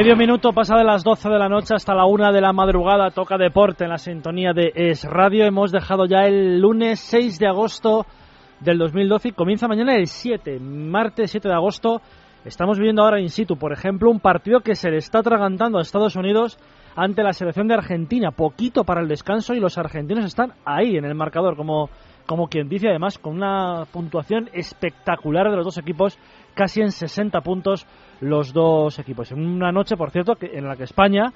Medio minuto pasa de las 12 de la noche hasta la 1 de la madrugada. Toca deporte en la sintonía de Es Radio. Hemos dejado ya el lunes 6 de agosto del 2012 y comienza mañana el 7, martes 7 de agosto. Estamos viviendo ahora in situ, por ejemplo, un partido que se le está atragantando a Estados Unidos ante la selección de Argentina. Poquito para el descanso y los argentinos están ahí en el marcador, como, como quien dice, además, con una puntuación espectacular de los dos equipos, casi en 60 puntos los dos equipos. En una noche, por cierto, en la que España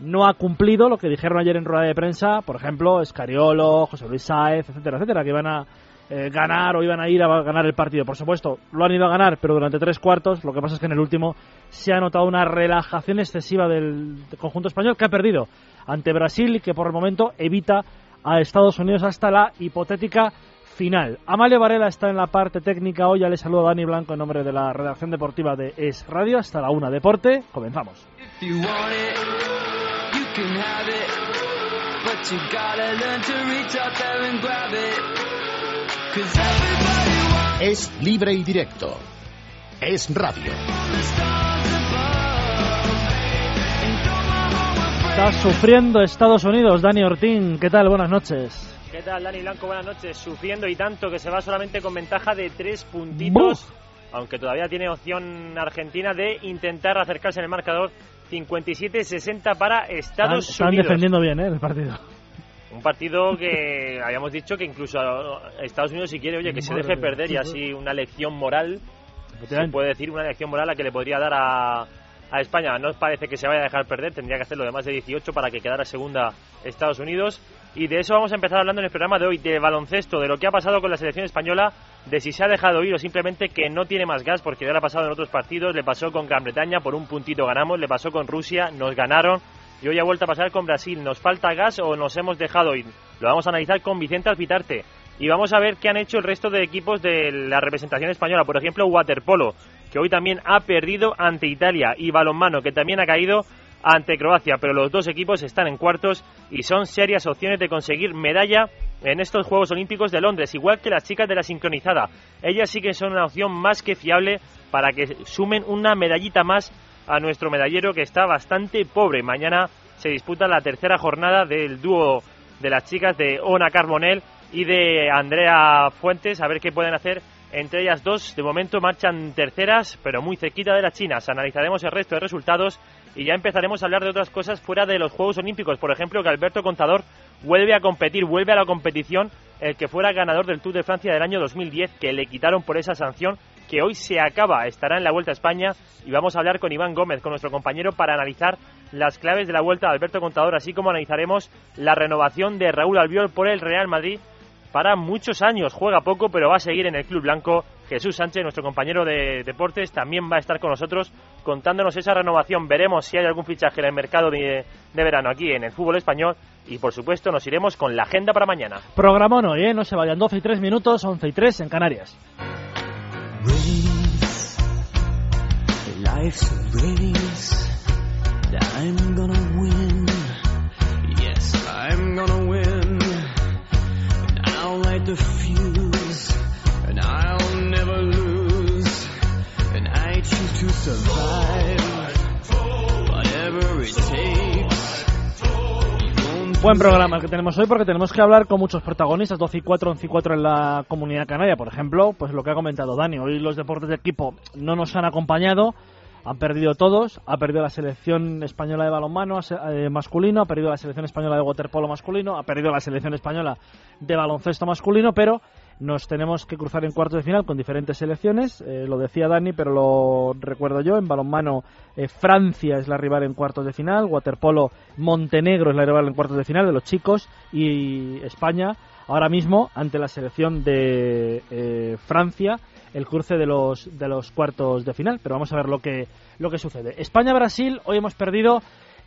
no ha cumplido lo que dijeron ayer en rueda de prensa, por ejemplo, Escariolo, José Luis Sáez, etcétera, etcétera, que iban a eh, ganar o iban a ir a ganar el partido. Por supuesto, lo han ido a ganar, pero durante tres cuartos, lo que pasa es que en el último se ha notado una relajación excesiva del conjunto español que ha perdido ante Brasil y que por el momento evita a Estados Unidos hasta la hipotética final. Amalia Varela está en la parte técnica. Hoy ya le saludo a Dani Blanco en nombre de la redacción deportiva de Es Radio. Hasta la una Deporte. Comenzamos. Es libre y directo. Es radio. Está sufriendo Estados Unidos. Dani Ortín, ¿qué tal? Buenas noches. ¿Qué tal, Dani Blanco? Buenas noches. Sufriendo y tanto que se va solamente con ventaja de tres puntitos, aunque todavía tiene opción Argentina de intentar acercarse en el marcador 57-60 para Estados están, Unidos. Están defendiendo bien, ¿eh? El partido. Un partido que habíamos dicho que incluso Estados Unidos, si quiere, oye, que se deje perder y así una lección moral, se puede decir, una lección moral a que le podría dar a, a España. No parece que se vaya a dejar perder, tendría que hacerlo de más de 18 para que quedara segunda Estados Unidos. Y de eso vamos a empezar hablando en el programa de hoy, de baloncesto, de lo que ha pasado con la selección española, de si se ha dejado ir o simplemente que no tiene más gas, porque ya le ha pasado en otros partidos, le pasó con Gran Bretaña, por un puntito ganamos, le pasó con Rusia, nos ganaron, y hoy ha vuelto a pasar con Brasil. ¿Nos falta gas o nos hemos dejado ir? Lo vamos a analizar con Vicente Alpitarte. Y vamos a ver qué han hecho el resto de equipos de la representación española. Por ejemplo, Waterpolo, que hoy también ha perdido ante Italia. Y Balonmano, que también ha caído ante Croacia. Pero los dos equipos están en cuartos y son serias opciones de conseguir medalla en estos Juegos Olímpicos de Londres. Igual que las chicas de la sincronizada. Ellas sí que son una opción más que fiable para que sumen una medallita más a nuestro medallero que está bastante pobre. Mañana se disputa la tercera jornada del dúo de las chicas de Ona Carbonell y de Andrea Fuentes, a ver qué pueden hacer entre ellas dos. De momento marchan terceras, pero muy cerquita de las chinas. Analizaremos el resto de resultados y ya empezaremos a hablar de otras cosas fuera de los Juegos Olímpicos. Por ejemplo, que Alberto Contador vuelve a competir, vuelve a la competición el que fuera ganador del Tour de Francia del año 2010, que le quitaron por esa sanción que hoy se acaba, estará en la Vuelta a España y vamos a hablar con Iván Gómez, con nuestro compañero, para analizar las claves de la Vuelta de Alberto Contador, así como analizaremos la renovación de Raúl Albiol por el Real Madrid para muchos años. Juega poco, pero va a seguir en el Club Blanco. Jesús Sánchez, nuestro compañero de deportes, también va a estar con nosotros contándonos esa renovación. Veremos si hay algún fichaje en el mercado de, de verano aquí en el fútbol español. Y por supuesto, nos iremos con la agenda para mañana. Programa hoy, ¿eh? No se vayan. 12 y 3 minutos, 11 y 3 en Canarias. Yes, I'm gonna win. I'll light the fuse, Buen programa el que tenemos hoy porque tenemos que hablar con muchos protagonistas, 12 y 4, 11 y 4 en la comunidad canaria, por ejemplo, pues lo que ha comentado Dani, hoy los deportes de equipo no nos han acompañado, han perdido todos, ha perdido la selección española de balonmano eh, masculino, ha perdido la selección española de waterpolo masculino, ha perdido la selección española de baloncesto masculino, pero nos tenemos que cruzar en cuartos de final con diferentes selecciones. Eh, lo decía Dani, pero lo recuerdo yo. En balonmano, eh, Francia es la rival en cuartos de final. Waterpolo, Montenegro es la rival en cuartos de final de los chicos. Y España, ahora mismo, ante la selección de eh, Francia, el cruce de los, de los cuartos de final. Pero vamos a ver lo que, lo que sucede. España-Brasil, hoy hemos perdido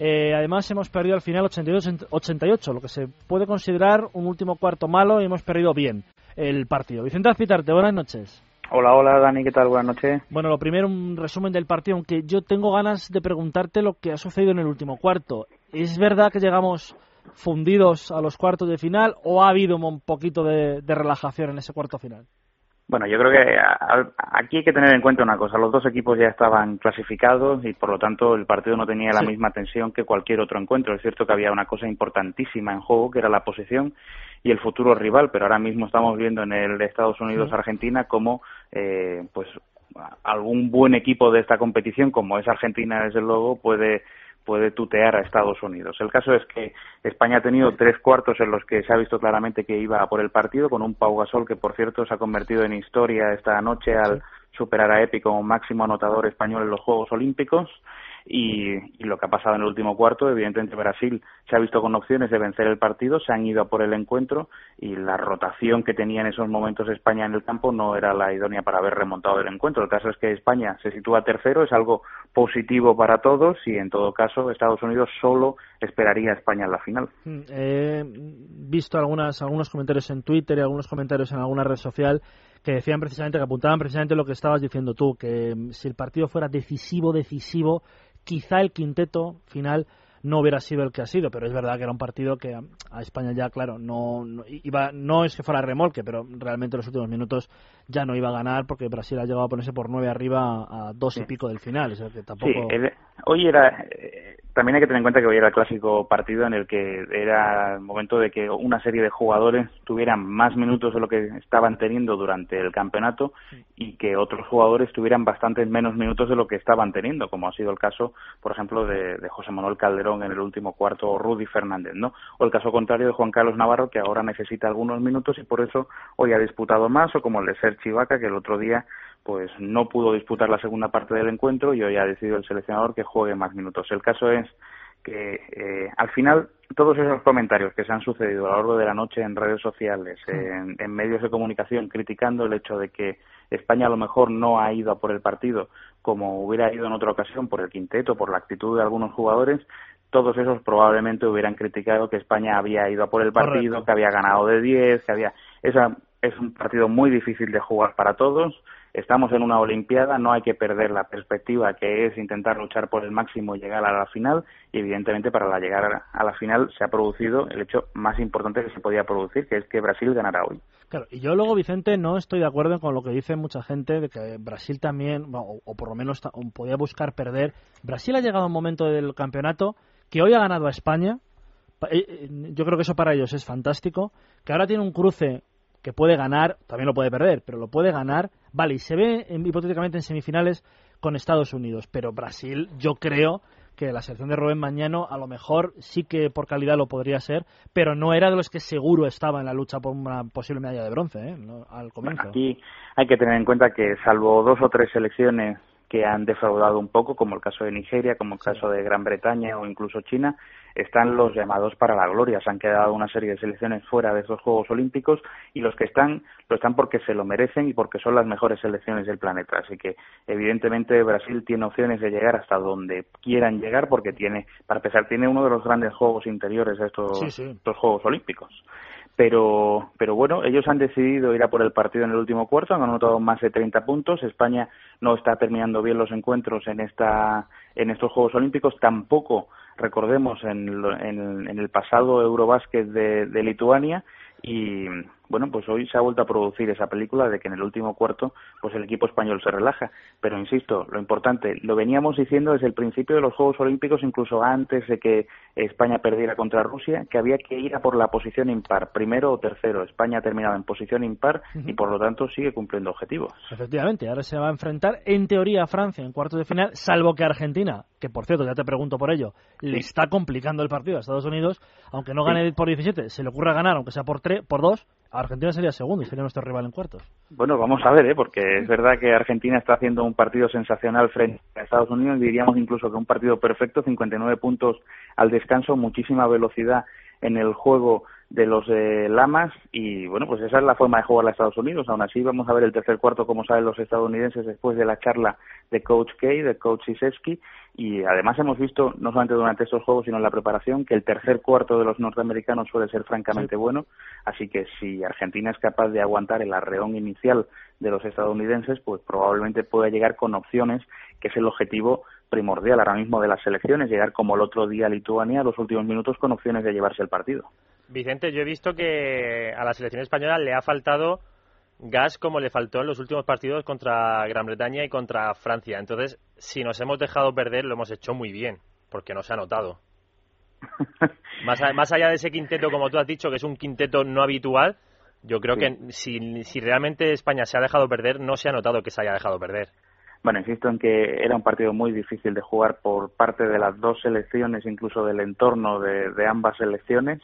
Eh, además, hemos perdido al final 82-88, lo que se puede considerar un último cuarto malo y hemos perdido bien el partido. Vicente Azpitarte, buenas noches. Hola, hola Dani, ¿qué tal? Buenas noches. Bueno, lo primero, un resumen del partido, aunque yo tengo ganas de preguntarte lo que ha sucedido en el último cuarto. ¿Es verdad que llegamos fundidos a los cuartos de final o ha habido un poquito de, de relajación en ese cuarto final? Bueno, yo creo que aquí hay que tener en cuenta una cosa. Los dos equipos ya estaban clasificados y, por lo tanto, el partido no tenía la misma tensión que cualquier otro encuentro. Es cierto que había una cosa importantísima en juego, que era la posición y el futuro rival, pero ahora mismo estamos viendo en el Estados Unidos-Argentina cómo, eh, pues, algún buen equipo de esta competición, como es Argentina, desde luego, puede puede tutear a Estados Unidos. El caso es que España ha tenido tres cuartos en los que se ha visto claramente que iba por el partido, con un Pau Gasol que, por cierto, se ha convertido en historia esta noche al superar a Epi como máximo anotador español en los Juegos Olímpicos. Y, lo que ha pasado en el último cuarto, evidentemente Brasil se ha visto con opciones de vencer el partido, se han ido a por el encuentro y la rotación que tenía en esos momentos España en el campo no era la idónea para haber remontado el encuentro. El caso es que España se sitúa tercero, es algo positivo para todos y en todo caso Estados Unidos solo esperaría a España en la final. Mm, he visto algunas, algunos comentarios en Twitter y algunos comentarios en alguna red social que decían precisamente, que apuntaban precisamente lo que estabas diciendo tú, que mm, si el partido fuera decisivo, decisivo, quizá el quinteto final no hubiera sido el que ha sido, pero es verdad que era un partido que a España ya, claro, no, iba, no es que fuera remolque, pero realmente en los últimos minutos ya no iba a ganar porque Brasil ha llegado a ponerse por nueve arriba a dos y pico del final. que tampoco... Sí, hoy era, eh, también hay que tener en cuenta que hoy era el clásico partido en el que era el momento de que una serie de jugadores tuvieran más minutos de lo que estaban teniendo durante el campeonato y que otros jugadores tuvieran bastantes menos minutos de lo que estaban teniendo, como ha sido el caso, por ejemplo, de, de José Manuel Calderón en el último cuarto o Rudy Fernández, ¿no? O el caso contrario de Juan Carlos Navarro, que ahora necesita algunos minutos y por eso hoy ha disputado más, o como el de Sergi Vaca, que el otro día pues no pudo disputar la segunda parte del encuentro y hoy ha decidido el seleccionador que juegue más minutos. El caso es que eh, al final todos esos comentarios que se han sucedido a lo largo de la noche en redes sociales, en, en, medios de comunicación, criticando el hecho de que España a lo mejor no ha ido a por el partido como hubiera ido en otra ocasión por el quinteto, por la actitud de algunos jugadores, todos esos probablemente hubieran criticado que España había ido a por el partido, que había ganado de 10, que había... Esa es un partido muy difícil de jugar para todos estamos en una Olimpiada, no hay que perder la perspectiva que es intentar luchar por el máximo y llegar a la final y evidentemente para llegar a la final se ha producido el hecho más importante que se podía producir, que es que Brasil ganará hoy. Claro, y yo luego, Vicente, no estoy de acuerdo con lo que dice mucha gente de que Brasil también, o, por lo menos podía buscar perder. Brasil ha llegado a un momento del campeonato que hoy ha ganado a España, eh, eh, yo creo que eso para ellos es fantástico, que ahora tiene un cruce que puede ganar, también lo puede perder, pero lo puede ganar. Vale, y se ve hipotéticamente en semifinales con Estados Unidos, pero Brasil yo creo que la selección de Rubén Mañano a lo mejor sí que por calidad lo podría ser, pero no era de los que seguro estaba en la lucha por una posible medalla de bronce ¿eh? al comienzo. aquí hay que tener en cuenta que salvo dos o tres selecciones que han defraudado un poco, como el caso de Nigeria, como el caso de Gran Bretaña o incluso China, están los llamados para la gloria. Se han quedado una serie de selecciones fuera de esos Juegos Olímpicos y los que están lo están porque se lo merecen y porque son las mejores selecciones del planeta. Así que, evidentemente, Brasil tiene opciones de llegar hasta donde quieran llegar porque tiene, para empezar, tiene uno de los grandes juegos interiores de estos, estos Juegos Olímpicos pero, pero bueno, ellos han decidido ir a por el partido en el último cuarto, han anotado más de 30 puntos. España no está terminando bien los encuentros en, esta, en estos Juegos Olímpicos, tampoco, recordemos, en, en, en el pasado Eurobásquet de, de Lituania y bueno, pues hoy se ha vuelto a producir esa película de que en el último cuarto pues el equipo español se relaja. Pero insisto, lo importante, lo veníamos diciendo desde el principio de los Juegos Olímpicos, incluso antes de que España perdiera contra Rusia, que había que ir a por la posición impar, primero o tercero. España ha terminado en posición impar y por lo tanto sigue cumpliendo objetivos. Efectivamente, ahora se va a enfrentar en teoría a Francia en cuartos de final, salvo que Argentina, que por cierto ya te pregunto por ello, le está complicando el partido a Estados Unidos, aunque no gane por 17, se le ocurra ganar, aunque sea por, tres, por dos, Argentina sería segundo y sería nuestro rival en cuartos. Bueno, vamos a ver, ¿eh? porque es verdad que Argentina está haciendo un partido sensacional frente a Estados Unidos, diríamos incluso que un partido perfecto, 59 puntos al descanso, muchísima velocidad en el juego de los eh, Lamas y bueno, pues esa es la forma de jugar a Estados Unidos. Aún así vamos a ver el tercer cuarto, como saben los estadounidenses, después de la charla de Coach Kay, de Coach Isewski y además hemos visto, no solamente durante estos juegos, sino en la preparación, que el tercer cuarto de los norteamericanos suele ser francamente bueno, así que si Argentina es capaz de aguantar el arreón inicial de los estadounidenses, pues probablemente pueda llegar con opciones, que es el objetivo primordial ahora mismo de las selecciones, llegar como el otro día a Lituania a los últimos minutos con opciones de llevarse el partido. Vicente, yo he visto que a la selección española le ha faltado gas como le faltó en los últimos partidos contra Gran Bretaña y contra Francia. Entonces, si nos hemos dejado perder, lo hemos hecho muy bien, porque no se ha notado. más, allá de ese quinteto, como tú has dicho, que es un quinteto no habitual, yo creo que si, si realmente España se ha dejado perder, no se ha notado que se haya dejado perder. Bueno, insisto en que era un partido muy difícil de jugar por parte de las dos selecciones, incluso del entorno de, de ambas selecciones.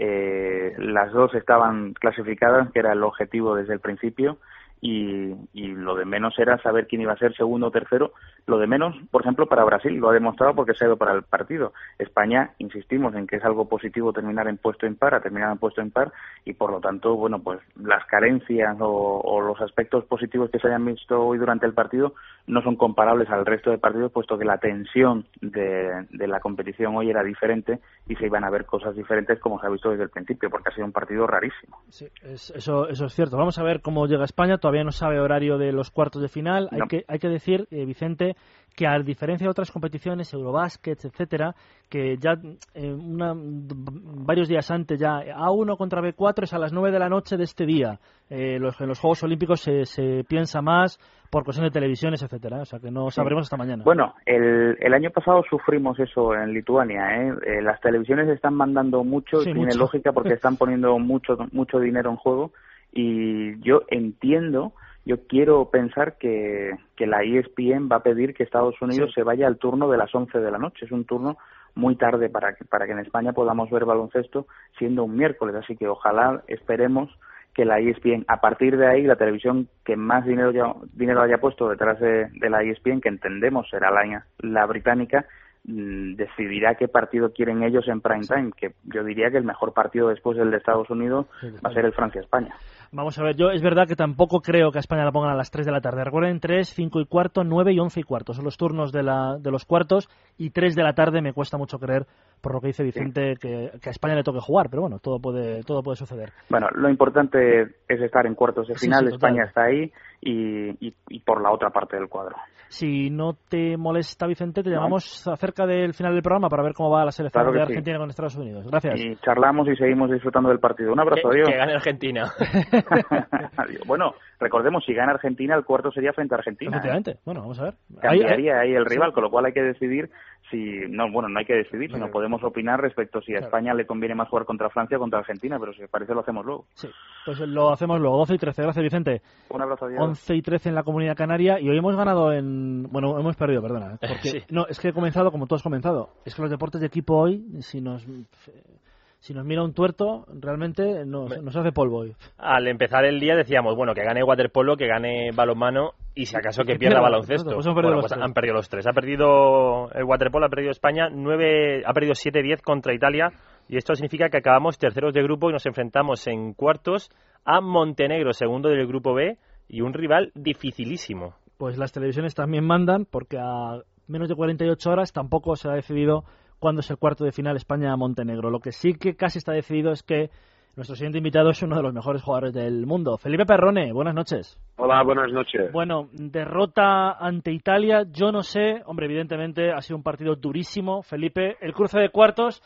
Eh, las dos estaban clasificadas, que era el objetivo desde el principio, y, y, lo de menos era saber quién iba a ser segundo o tercero. Lo de menos, por ejemplo, para Brasil, lo ha demostrado porque se ha ido para el partido. España, insistimos en que es algo positivo terminar en puesto impar, a terminar en puesto impar, y por lo tanto, bueno, pues las carencias o, o los aspectos positivos que se hayan visto hoy durante el partido no son comparables al resto de partidos, puesto que la tensión de, la competición hoy era diferente y se iban a ver cosas diferentes como se ha visto desde el principio, porque ha sido un partido rarísimo. Sí, es, eso, eso es cierto. Vamos a ver cómo llega España. Todavía no sabe horario de los cuartos de final. Hay, que, hay que decir, eh, Vicente, que a diferencia de otras competiciones, Eurobasket, etcétera, que ya eh, una, varios días antes ya A1 contra B4 es a las 9 de la noche de este día. Eh, los, en los Juegos Olímpicos se, se piensa más por cuestión de televisiones, etcétera. O sea que no sabremos hasta mañana. Bueno, el, el año pasado sufrimos eso en Lituania. ¿eh? Eh, las televisiones están mandando mucho, Sí, tiene mucho. lógica porque están poniendo mucho, mucho dinero en juego y yo entiendo, yo quiero pensar que, que la ESPN va a pedir que Estados Unidos se vaya al turno de las 11 de la noche. Es un turno muy tarde para que, para que en España podamos ver baloncesto siendo un miércoles. Así que ojalá esperemos que la ESPN, a partir de ahí, la televisión que más dinero, ya, dinero haya puesto detrás de, de la ESPN, que entendemos será la, la británica, mm, decidirá qué partido quieren ellos en prime time, que yo diría que el mejor partido después del de Estados Unidos va a ser el Francia-España. Vamos a ver, yo es verdad que tampoco creo que a España la pongan a las 3 de la tarde. Recuerden 3, 5 y cuarto, 9 y 11 y cuarto. Son los turnos de, la, de los cuartos y 3 de la tarde me cuesta mucho creer, por lo que dice Vicente, que, que a España le toque jugar. Pero bueno, todo puede, todo puede suceder. Bueno, lo importante es estar en cuartos de final, sí. España está ahí y, y, y por la otra parte del cuadro. Si no te molesta, Vicente, te llamamos acerca del final del programa para ver cómo va la selección Claro de sí. Argentina con Estados Unidos. Gracias. Y charlamos y seguimos disfrutando del partido. Un abrazo, Que, adiós. que gane Argentina. Adiós. bueno, recordemos, si gana Argentina, el cuarto sería frente a Argentina. ¿eh? Efectivamente. Bueno, vamos a ver. Cambiaría ahí el sí. rival, con lo cual hay que decidir si... No, bueno, no hay que decidir, sino podemos opinar respecto si a Claro. España le conviene más jugar contra Francia o contra Argentina, pero si os parece lo hacemos luego. Sí, pues lo hacemos luego. 12 y 13. Gracias, Vicente. Un abrazo, adiós. 11 y 13 en la Comunidad Canaria y hoy hemos ganado en... Bueno, hemos perdido, perdona. ¿eh? Porque, Sí. No, es que he comenzado como tú has comenzado. Es que los deportes de equipo hoy, si nos... Si nos mira un tuerto, realmente nos, nos hace polvo. Al empezar el día decíamos, bueno, que gane waterpolo, que gane balonmano y si acaso que pierda baloncesto. Pues hemos perdido Bueno, pues han perdido los tres. Ha perdido el waterpolo, ha perdido España, nueve, ha perdido 7-10 contra Italia y esto significa que acabamos terceros de grupo y nos enfrentamos en cuartos a Montenegro, segundo del grupo B y un rival dificilísimo. Pues las televisiones también mandan porque a menos de 48 horas tampoco se ha decidido cuándo es el cuarto de final España-Montenegro. Lo que sí que casi está decidido es que nuestro siguiente invitado es uno de los mejores jugadores del mundo. Felipe Perrone, buenas noches. Hola, buenas noches. Bueno, derrota ante Italia, yo no sé, hombre, evidentemente ha sido un partido durísimo. Felipe, el cruce de cuartos,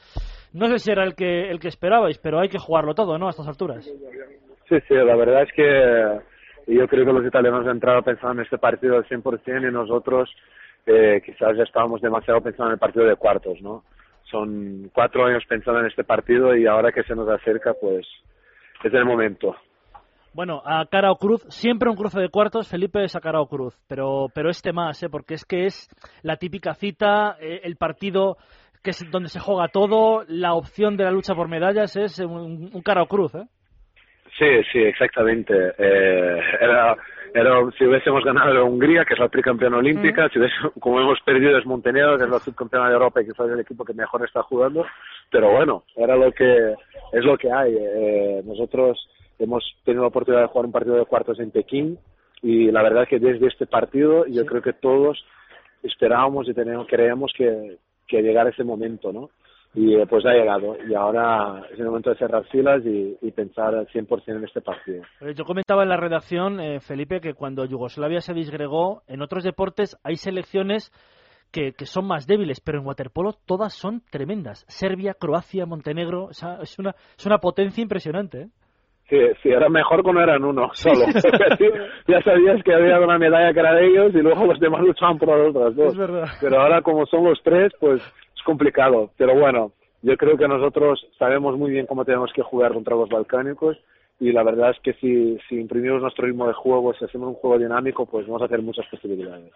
no sé si era el que, el que esperabais, pero hay que jugarlo todo, ¿no? A estas alturas. Sí, sí, la verdad es que yo creo que los italianos han entrado pensando en este partido al 100% y nosotros eh, quizás ya estábamos demasiado pensando en el partido de cuartos, ¿no? Son cuatro años pensando en este partido y ahora que se nos acerca, pues es el momento. Bueno, a cara o cruz, siempre un cruce de cuartos, Felipe es a cara o cruz, pero, pero este más, ¿eh? porque es que es la típica cita, eh, el partido que es donde se juega todo, la opción de la lucha por medallas es un, un cara o cruz, ¿eh? Sí, sí, exactamente. Eh, era, era, si hubiésemos ganado era Hungría, que es la tricampeona olímpica, si hubiésemos- como hemos perdido es Montenegro, que es la subcampeona de Europa y quizás el equipo que mejor está jugando, pero bueno, era lo que es lo que hay. Eh, nosotros hemos tenido la oportunidad de jugar un partido de cuartos en Pekín y la verdad que desde este partido yo creo que todos esperábamos y teníamos, creíamos que, que llegara ese momento, ¿no? Y eh, pues ha llegado y ahora es el momento de cerrar filas y, pensar al 100% en este partido. Eh, Yo comentaba en la redacción, eh, Felipe, que cuando Yugoslavia se disgregó, en otros deportes hay selecciones que, que son más débiles, pero en waterpolo todas son tremendas. Serbia, Croacia, Montenegro, o es una, es una potencia impresionante. ¿eh? Sí, sí, era mejor cuando eran uno solo. Sí, ya sabías que había una medalla que era de ellos y luego los demás luchaban por las otras dos. Es verdad. Pero ahora como son los tres, pues es complicado. Pero bueno, yo creo que nosotros sabemos muy bien cómo tenemos que jugar contra los balcánicos y la verdad es que si, si imprimimos nuestro ritmo de juego, si hacemos un juego dinámico, pues vamos a tener muchas posibilidades.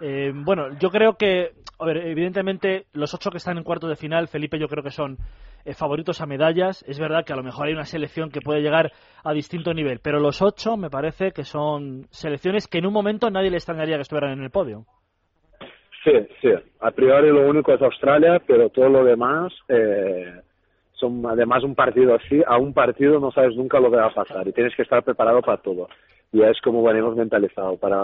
Eh, bueno, yo creo que, a ver, evidentemente los ocho que están en cuartos de final, Felipe, yo creo que son eh, favoritos a medallas. Es verdad que a lo mejor hay una selección que puede llegar a distinto nivel, pero los ocho me parece que son selecciones que en un momento nadie le extrañaría que estuvieran en el podio. Sí, sí. A priori lo único es Australia, pero todo lo demás eh, son además un partido así. A un partido no sabes nunca lo que va a pasar y tienes que estar preparado para todo. Y es como venimos mentalizado. Para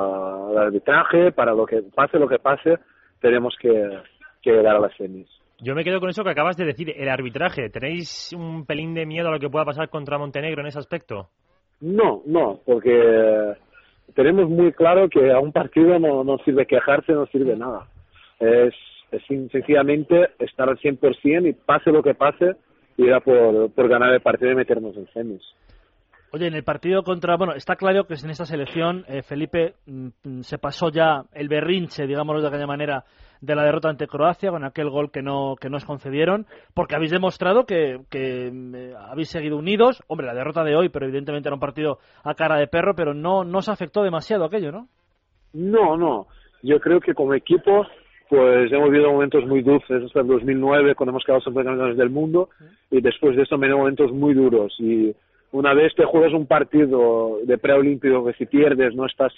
el arbitraje, para lo que pase lo que pase, tenemos que, que llegar a las semis. Yo me quedo con eso que acabas de decir, el arbitraje. ¿Tenéis un pelín de miedo a lo que pueda pasar contra Montenegro en ese aspecto? No, no, porque tenemos muy claro que a un partido no, no sirve quejarse, no sirve nada. Es, es sencillamente estar al 100% y pase lo que pase, ir a por, por ganar el partido y meternos en semis. Oye, en el partido contra, bueno, está claro que en esta selección eh, Felipe mm, se pasó ya el berrinche, digámoslo de aquella manera, de la derrota ante Croacia con aquel gol que no que nos concedieron, porque habéis demostrado que, que mm, eh, habéis seguido unidos. Hombre, la derrota de hoy, pero evidentemente era un partido a cara de perro, pero no no os afectó demasiado aquello, ¿no? No, no. Yo creo que como equipo, pues hemos vivido momentos muy dulces hasta el 2009, cuando hemos quedado subcampeones del mundo, y después de eso venido momentos muy duros. Y una vez te juegas un partido de preolímpico que si pierdes no estás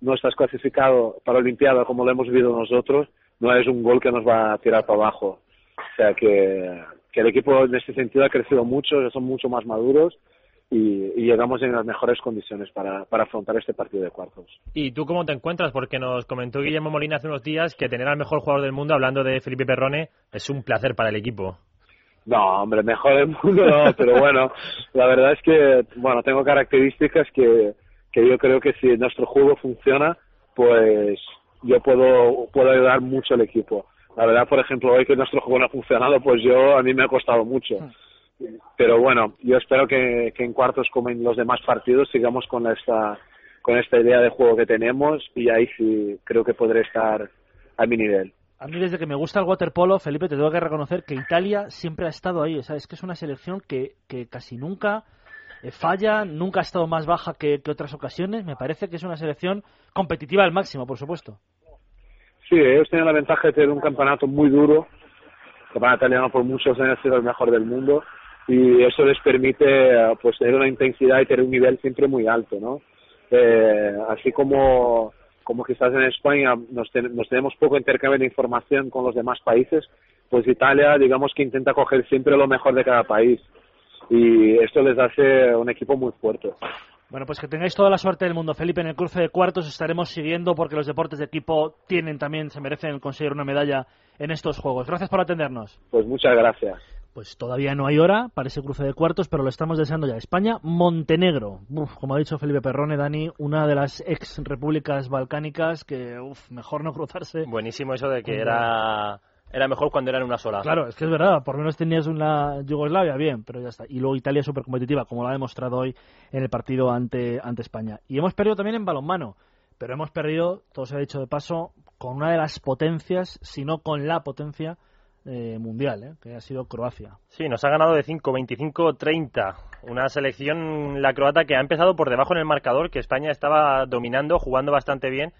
no estás clasificado para Olimpiada como lo hemos vivido nosotros, no es un gol que nos va a tirar para abajo. O sea que, que el equipo en este sentido ha crecido mucho, son mucho más maduros y, y llegamos en las mejores condiciones para, para afrontar este partido de cuartos. ¿Y tú cómo te encuentras? Porque nos comentó Guillermo Molina hace unos días que tener al mejor jugador del mundo, hablando de Felipe Perrone, es un placer para el equipo. No, hombre, mejor del mundo no, pero bueno, la verdad es que, bueno, tengo características que, que yo creo que si nuestro juego funciona, pues yo puedo, puedo ayudar mucho al equipo. La verdad, por ejemplo, hoy que nuestro juego no ha funcionado, pues yo, a mí me ha costado mucho. Pero bueno, yo espero que, que en cuartos como en los demás partidos sigamos con esta, con esta idea de juego que tenemos y ahí sí creo que podré estar a mi nivel. A mí desde que me gusta el waterpolo, Felipe, te tengo que reconocer que Italia siempre ha estado ahí. O sea, es que es una selección que, que casi nunca eh, falla, nunca ha estado más baja que, otras ocasiones. Me parece que es una selección competitiva al máximo, por supuesto. Sí, ellos tienen la ventaja de tener un campeonato muy duro. El campeonato italiano por muchos años ha sido el mejor del mundo y eso les permite pues tener una intensidad y tener un nivel siempre muy alto, ¿no? Eh, así como como quizás en España nos, ten- nos tenemos poco intercambio de información con los demás países, pues Italia digamos que intenta coger siempre lo mejor de cada país y esto les hace un equipo muy fuerte. Bueno, pues que tengáis toda la suerte del mundo, Felipe. En el cruce de cuartos estaremos siguiendo porque los deportes de equipo tienen también, se merecen conseguir una medalla en estos juegos. Gracias por atendernos. Pues muchas gracias. Pues todavía no hay hora para ese cruce de cuartos, pero lo estamos deseando ya. España-Montenegro. Como ha dicho Felipe Perrone, Dani, una de las ex repúblicas balcánicas que, uf, mejor no cruzarse. Buenísimo eso de que era, era mejor cuando eran una sola. Claro, es que es verdad, por lo menos tenías una Yugoslavia, bien, pero ya está. Y luego Italia súper competitiva, como lo ha demostrado hoy en el partido ante, ante España. Y hemos perdido también en balonmano, pero hemos perdido, todo se ha dicho de paso, con una de las potencias, si no con la potencia eh, mundial, eh, que ha sido Croacia. Sí, nos ha ganado de 5, 25, 30. Una selección, la croata, que ha empezado por debajo en el marcador, que España estaba dominando, jugando bastante bien,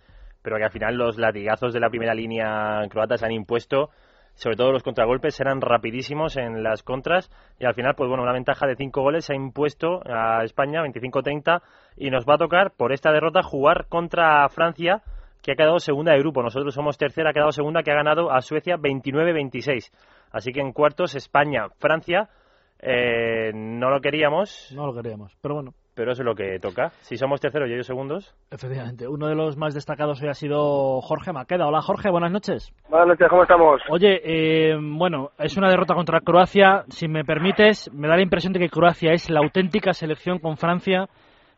pero que al final los latigazos de la primera línea croata se han impuesto. sobre todo los contragolpes eran rapidísimos en las contras y al final, pues bueno, una ventaja de 5 goles se ha impuesto a España, 25-30, y nos va a tocar por esta derrota jugar contra Francia, que ha quedado segunda de grupo. Nosotros somos tercera, ha quedado segunda, que ha ganado a Suecia 29-26. Así que en cuartos, España, Francia, eh, no lo queríamos. No lo queríamos, pero bueno. Pero eso es lo que toca. Si somos terceros y ellos segundos. Efectivamente. Uno de los más destacados hoy ha sido Jorge Maqueda. Hola Jorge, buenas noches. Buenas noches, ¿cómo estamos? Oye, eh, bueno, es una derrota contra Croacia. Si me permites, me da la impresión de que Croacia es la auténtica selección con Francia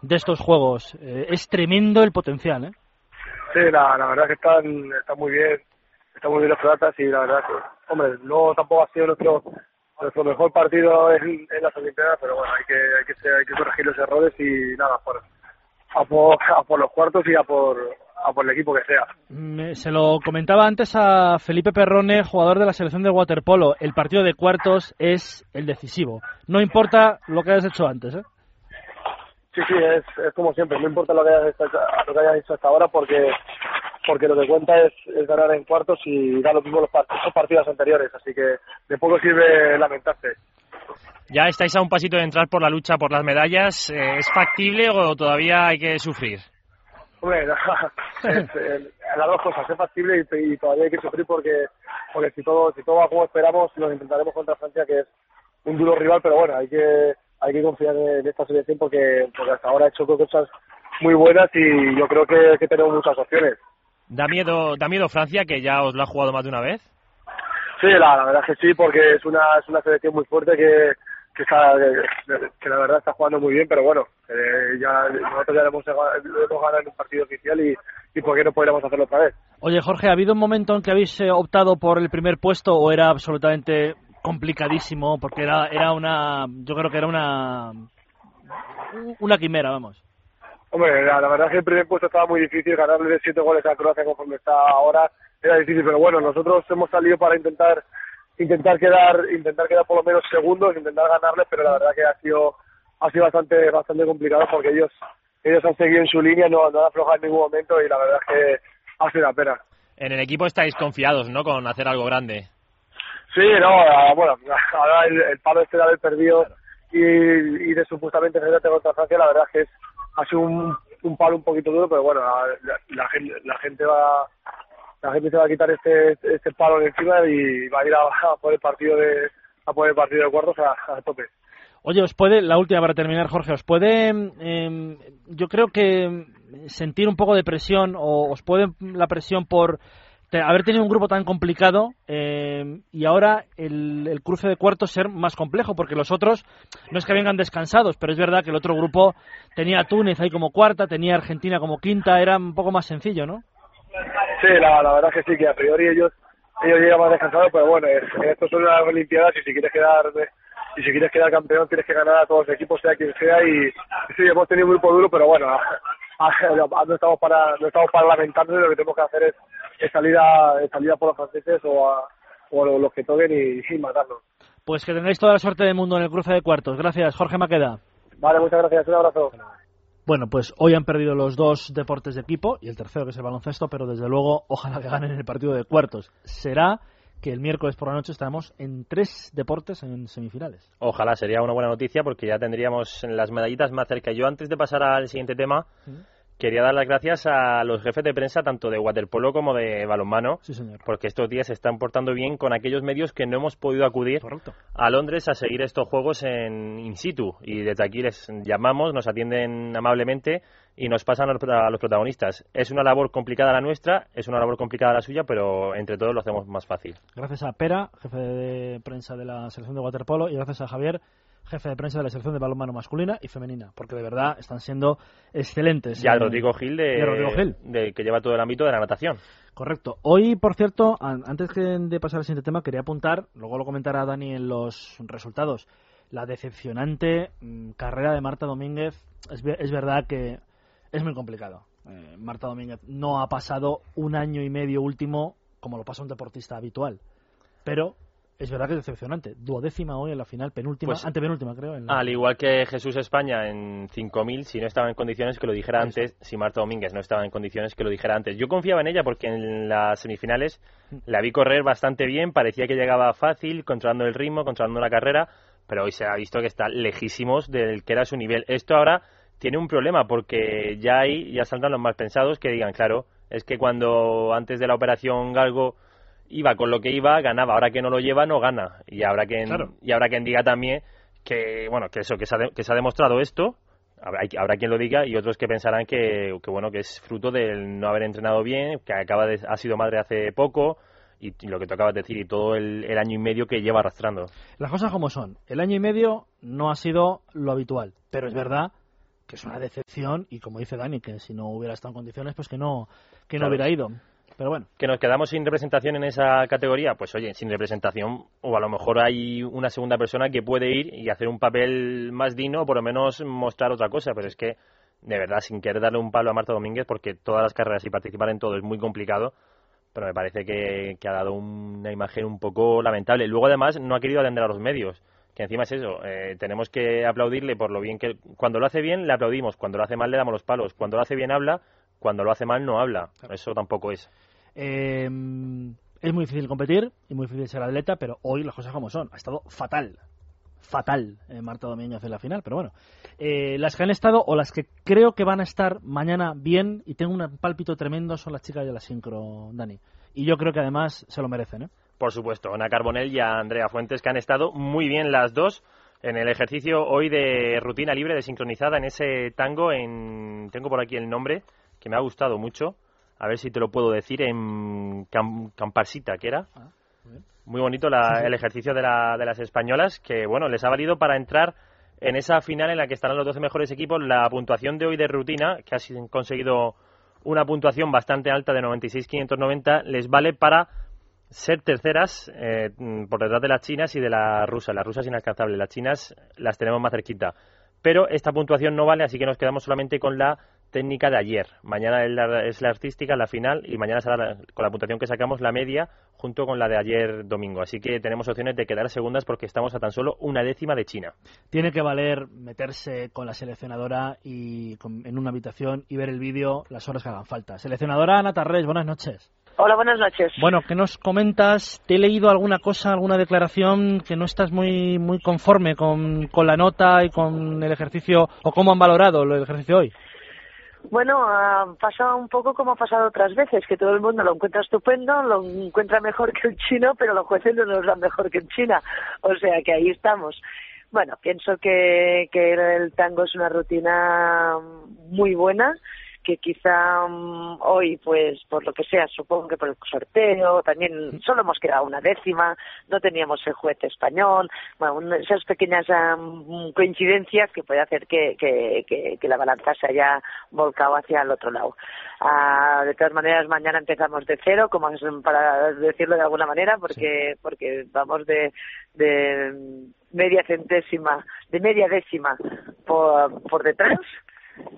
de estos juegos. Eh, es tremendo el potencial, ¿eh? Sí, la, verdad que están, están muy bien. Están muy bien los croatas y la verdad que, hombre, no tampoco ha sido nuestro nuestro mejor partido en, en las Olimpiadas, pero bueno, hay que, hay que, hay que corregir los errores y nada, por, a, por, a por los cuartos y a por, a por el equipo que sea. Se lo comentaba antes a Felipe Perrone, jugador de la selección de waterpolo. El partido de cuartos es el decisivo. No importa lo que hayas hecho antes, ¿eh? Sí, sí, es, es como siempre, no importa lo que hayas hecho, lo que hayas hecho hasta ahora porque porque lo que cuenta es, es ganar en cuartos y da lo mismo los, part- los partidos anteriores, así que de poco sirve lamentarse. Ya estáis a un pasito de entrar por la lucha por las medallas. Eh, ¿Es factible o todavía hay que sufrir? Hombre, no, es, las dos cosas, es factible y, y todavía hay que sufrir porque porque si todo si todo va como esperamos, nos intentaremos contra Francia, que es un duro rival, pero bueno, hay que hay que confiar en esta selección porque, porque hasta ahora ha hecho cosas muy buenas y yo creo que, que tenemos muchas opciones. ¿Da miedo, ¿Da miedo Francia, que ya os lo ha jugado más de una vez? Sí, la, la verdad es que sí, porque es una, es una selección muy fuerte que, que, está, que, que la verdad está jugando muy bien, pero bueno, eh, ya nosotros ya lo hemos, lo hemos ganado en un partido oficial y, y ¿por qué no podríamos hacerlo otra vez? Oye, Jorge, ¿ha habido un momento en que habéis eh, optado por el primer puesto o era absolutamente complicadísimo? Porque era, era una. Yo creo que era una. Una quimera, vamos. Hombre, la, la verdad es que el primer puesto estaba muy difícil, ganarle de siete goles a Croacia conforme está ahora era difícil, pero bueno, nosotros hemos salido para intentar intentar quedar intentar quedar por lo menos segundos, intentar ganarles, pero la verdad que ha sido ha sido bastante bastante complicado porque ellos ellos han seguido en su línea, no, no han aflojado en ningún momento y la verdad es que ha sido una pena. En el equipo estáis confiados, ¿no? Con hacer algo grande. Sí, no, ah, bueno, ahora el, el palo este de haber perdido y, de supuestamente enfrentarte contra Francia, la verdad es que es, ha sido un, un palo un poquito duro, pero bueno, la, la, la gente, la gente va la gente se va a quitar este este palo de encima y va a ir a, a por el partido de a por el partido de cuartos a, a tope. Oye, os puede, la última para terminar, Jorge, os puede, eh, yo creo que sentir un poco de presión o os puede la presión por haber tenido un grupo tan complicado eh, y ahora el, el cruce de cuartos ser más complejo, porque los otros no es que vengan descansados, pero es verdad que el otro grupo tenía Túnez ahí como cuarta, tenía Argentina como quinta, era un poco más sencillo, ¿no? Sí, la, verdad es que sí, que a priori ellos ellos llegan más descansados, pero bueno, es, esto son unas Olimpiadas y si quieres quedar y si quieres quedar campeón tienes que ganar a todos los equipos, sea quien sea, y sí, hemos tenido un grupo duro, pero bueno, no estamos para no estamos para lamentarnos, lo que tenemos que hacer es, es salir, a, es salir a por los franceses o a, o a los que toquen y, y matarlos. Pues que tengáis toda la suerte del mundo en el cruce de cuartos. Gracias, Jorge Maqueda. Vale, muchas gracias, un abrazo. Bueno, pues hoy han perdido los dos deportes de equipo y el tercero que es el baloncesto, pero desde luego ojalá que ganen el partido de cuartos. Será que el miércoles por la noche estaremos en tres deportes en semifinales. Ojalá, sería una buena noticia porque ya tendríamos las medallitas más cerca. Yo antes de pasar al siguiente tema, quería dar las gracias a los jefes de prensa tanto de waterpolo como de balonmano, Sí, señor. porque estos días se están portando bien con aquellos medios que no hemos podido acudir Correcto. a Londres a seguir estos juegos en in situ. Y desde aquí les llamamos, nos atienden amablemente y nos pasan a los prota- a los protagonistas. Es una labor complicada la nuestra, es una labor complicada la suya, pero entre todos lo hacemos más fácil. Gracias a Pera, jefe de prensa de la selección de waterpolo, y gracias a Javier, jefe de prensa de la selección de balonmano masculina y femenina, porque de verdad están siendo excelentes. Y a Eh, Rodrigo Gil, de, Rodrigo Gil. de- que lleva todo el ámbito de la natación. Correcto. Hoy, por cierto, an- antes que de pasar al siguiente tema, quería apuntar, luego lo comentará Dani en los resultados, la decepcionante mm, carrera de Marta Domínguez. Es, es verdad que es muy complicado. Eh, Marta Domínguez no ha pasado un año y medio último como lo pasa un deportista habitual. Pero es verdad que es decepcionante. Duodécima hoy en la final, penúltima, Pues, antepenúltima creo. En la- Al igual que Jesús España en 5.000, si no estaba en condiciones, que lo dijera Eso. antes. Si Marta Domínguez no estaba en condiciones, que lo dijera antes. Yo confiaba en ella porque en las semifinales la vi correr bastante bien, parecía que llegaba fácil, controlando el ritmo, controlando la carrera, pero hoy se ha visto que está lejísimos del que era su nivel. Esto ahora tiene un problema porque ya hay, ya saltan los más pensados que digan, claro, es que cuando antes de la operación Galgo iba con lo que iba, ganaba. Ahora que no lo lleva, no gana. Y habrá quien, Claro. y habrá quien diga también que, bueno, que eso, que se ha, de- que se ha demostrado esto. Habrá, habrá quien lo diga y otros que pensarán que, que, bueno, que es fruto del no haber entrenado bien, que acaba de, ha sido madre hace poco y, y lo que tú acabas de decir y todo el, el año y medio que lleva arrastrando. Las cosas como son. El año y medio no ha sido lo habitual, pero es verdad que es una decepción y como dice Dani, que si no hubiera estado en condiciones, pues que no, que no Claro. hubiera ido. Pero bueno, que nos quedamos sin representación en esa categoría, pues oye, sin representación, o a lo mejor hay una segunda persona que puede ir y hacer un papel más digno, o por lo menos mostrar otra cosa, pero es que, de verdad, sin querer darle un palo a Marta Domínguez, porque todas las carreras y participar en todo es muy complicado, pero me parece que, que ha dado una imagen un poco lamentable. Luego, además, no ha querido atender a los medios, que encima es eso, eh, tenemos que aplaudirle por lo bien que... Cuando lo hace bien, le aplaudimos, cuando lo hace mal, le damos los palos, cuando lo hace bien, habla, cuando lo hace mal, no habla. Eso tampoco es. eh, es muy difícil competir y muy difícil ser atleta, pero hoy las cosas como son. Ha estado fatal. Fatal eh, Marta Domínguez en la final, pero bueno. Eh, las que han estado o las que creo que van a estar mañana bien y tengo un pálpito tremendo son las chicas de la sincro, Dani. Y yo creo que además se lo merecen, ¿eh? Por supuesto, Ana Carbonell y a Andrea Fuentes, que han estado muy bien las dos en el ejercicio hoy de rutina libre, de sincronizada, en ese tango, en tengo por aquí el nombre, que me ha gustado mucho, a ver si te lo puedo decir, en Cam- Camparsita, que era. Ah, muy bien. Muy bonito la- el ejercicio de, la- de las españolas, que bueno, les ha valido para entrar en esa final en la que estarán los 12 mejores equipos. La puntuación de hoy de rutina, que ha conseguido una puntuación bastante alta de 96.590, les vale para ser terceras eh, por detrás de las chinas y de las rusas. Las rusas inalcanzables, las chinas las tenemos más cerquita. Pero esta puntuación no vale, así que nos quedamos solamente con la técnica de ayer. Mañana es la, es la artística, la final, y mañana será la- con la puntuación que sacamos la media junto con la de ayer domingo. Así que tenemos opciones de quedar segundas porque estamos a tan solo una décima de China. Tiene que valer meterse con la seleccionadora y con- en una habitación y ver el vídeo las horas que hagan falta. Seleccionadora Ana Tarrés, buenas noches. Hola, buenas noches. Bueno, ¿qué nos comentas? Te he leído alguna cosa, alguna declaración que no estás muy muy conforme con, con la nota y con el ejercicio, o cómo han valorado el ejercicio hoy. Bueno, ha pasado un poco como ha pasado otras veces, que todo el mundo lo encuentra estupendo, lo encuentra mejor que el chino, pero los jueces no nos dan mejor que en China. O sea que ahí estamos. Bueno, pienso que, que el tango es una rutina muy buena, que quizá mm, hoy, pues por lo que sea, supongo que por el sorteo, también solo hemos quedado una décima, no teníamos el juez español, bueno, esas pequeñas am, coincidencias que puede hacer que, que, que, que la balanza se haya volcado hacia el otro lado. Ah, de todas maneras, mañana empezamos de cero, como es para decirlo de alguna manera, porque, porque vamos de, de media centésima, de media décima por, por detrás.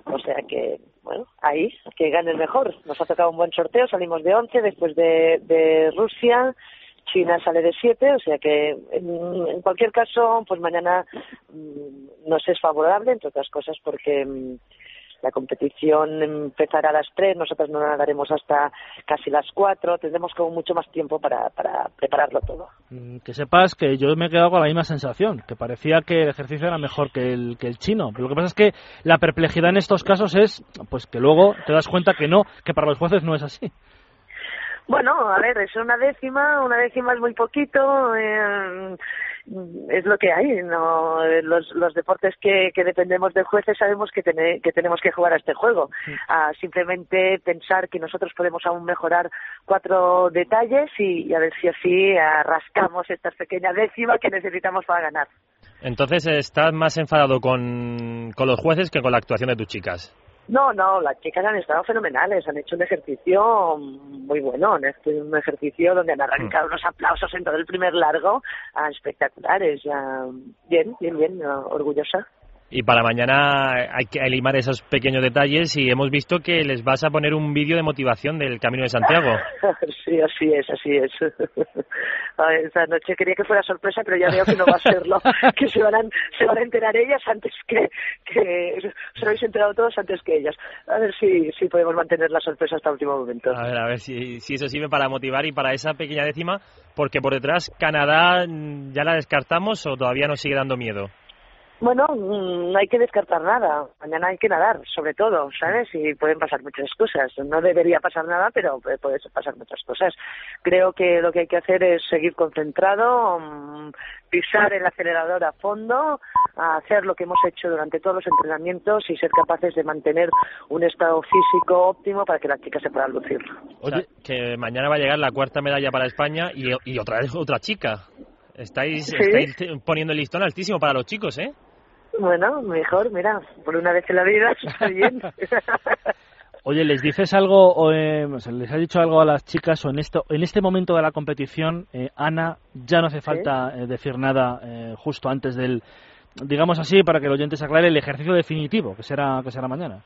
O sea que, bueno, ahí, que gane el mejor. Nos ha tocado un buen sorteo, salimos de 11 después de, de Rusia, China sale de 7, o sea que en, cualquier caso, pues mañana mm, nos es favorable, entre otras cosas, porque mm, la competición empezará a las 3, nosotros no nadaremos hasta casi las 4, tendremos como mucho más tiempo para, para prepararlo todo. Mm, Que sepas que yo me he quedado con la misma sensación, que parecía que el ejercicio era mejor que el, que el chino. Pero lo que pasa es que la perplejidad en estos casos es pues que luego te das cuenta que no, que para los jueces no es así. Bueno, a ver, es una décima, una décima es muy poquito, eh, es lo que hay. No, los, los deportes que, que dependemos de jueces sabemos que, que tenemos que jugar a este juego. Ah, simplemente pensar que nosotros podemos aún mejorar cuatro detalles y, y a ver si así ah, rascamos esta pequeña décima que necesitamos para ganar. Entonces estás más enfadado con, con los jueces que con la actuación de tus chicas. No, no, las chicas han estado fenomenales, han hecho un ejercicio muy bueno, un ejercicio donde han arrancado unos aplausos en todo el primer largo ah, espectaculares. ah, bien, bien, bien, ah, orgullosa. Y para mañana hay que limar esos pequeños detalles y hemos visto que les vas a poner un vídeo de motivación del Camino de Santiago. sí, así es, así es. Esta noche quería que fuera sorpresa, pero ya veo que no va a serlo. que se van a, se van a enterar ellas antes que, que... Se lo habéis enterado todos antes que ellas. A ver si, si podemos mantener la sorpresa hasta el último momento. A ver, a ver si, si eso sirve para motivar y para esa pequeña décima, porque por detrás Canadá mm, ya la descartamos o todavía nos sigue dando miedo. Bueno, mm, no hay que descartar nada. Mañana hay que nadar, sobre todo, ¿sabes? Y pueden pasar muchas cosas. No debería pasar nada, pero puede pasar muchas cosas. Creo que lo que hay que hacer es seguir concentrado, mm, pisar el acelerador a fondo, hacer lo que hemos hecho durante todos los entrenamientos y ser capaces de mantener un estado físico óptimo para que las chicas se puedan lucir. Oye, que mañana va a llegar la cuarta medalla para España y, y otra vez otra chica. Estáis, estáis poniendo el listón altísimo para los chicos, ¿eh? Bueno, mejor, mira, por una vez en la vida está bien. Oye, ¿les dices algo, o, eh, les has dicho algo a las chicas o en, esto, en este momento de la competición, eh, Ana, ya no hace falta eh, decir nada eh, justo antes del, digamos así, para que el oyente se aclare, el ejercicio definitivo, que será, que será mañana?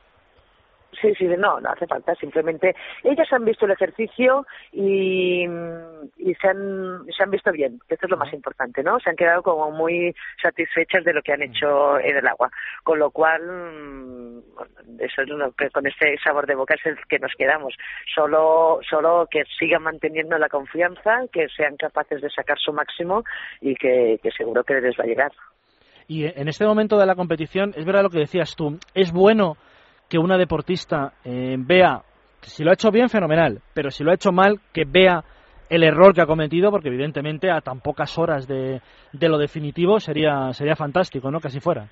Sí, sí, no, no hace falta. Simplemente ellas han visto el ejercicio y, y se, han, se han visto bien, que esto es lo más importante, ¿no? Se han quedado como muy satisfechas de lo que han hecho en el agua. Con lo cual, mm, eso es lo que con este sabor de boca es el que nos quedamos. Solo, solo que sigan manteniendo la confianza, que sean capaces de sacar su máximo y que, que seguro que les va a llegar. Y en este momento de la competición, es verdad lo que decías tú, es bueno que una deportista eh, vea, si lo ha hecho bien, fenomenal, pero si lo ha hecho mal, que vea el error que ha cometido, porque evidentemente a tan pocas horas de, de lo definitivo sería, sería fantástico, ¿no? Que así fuera.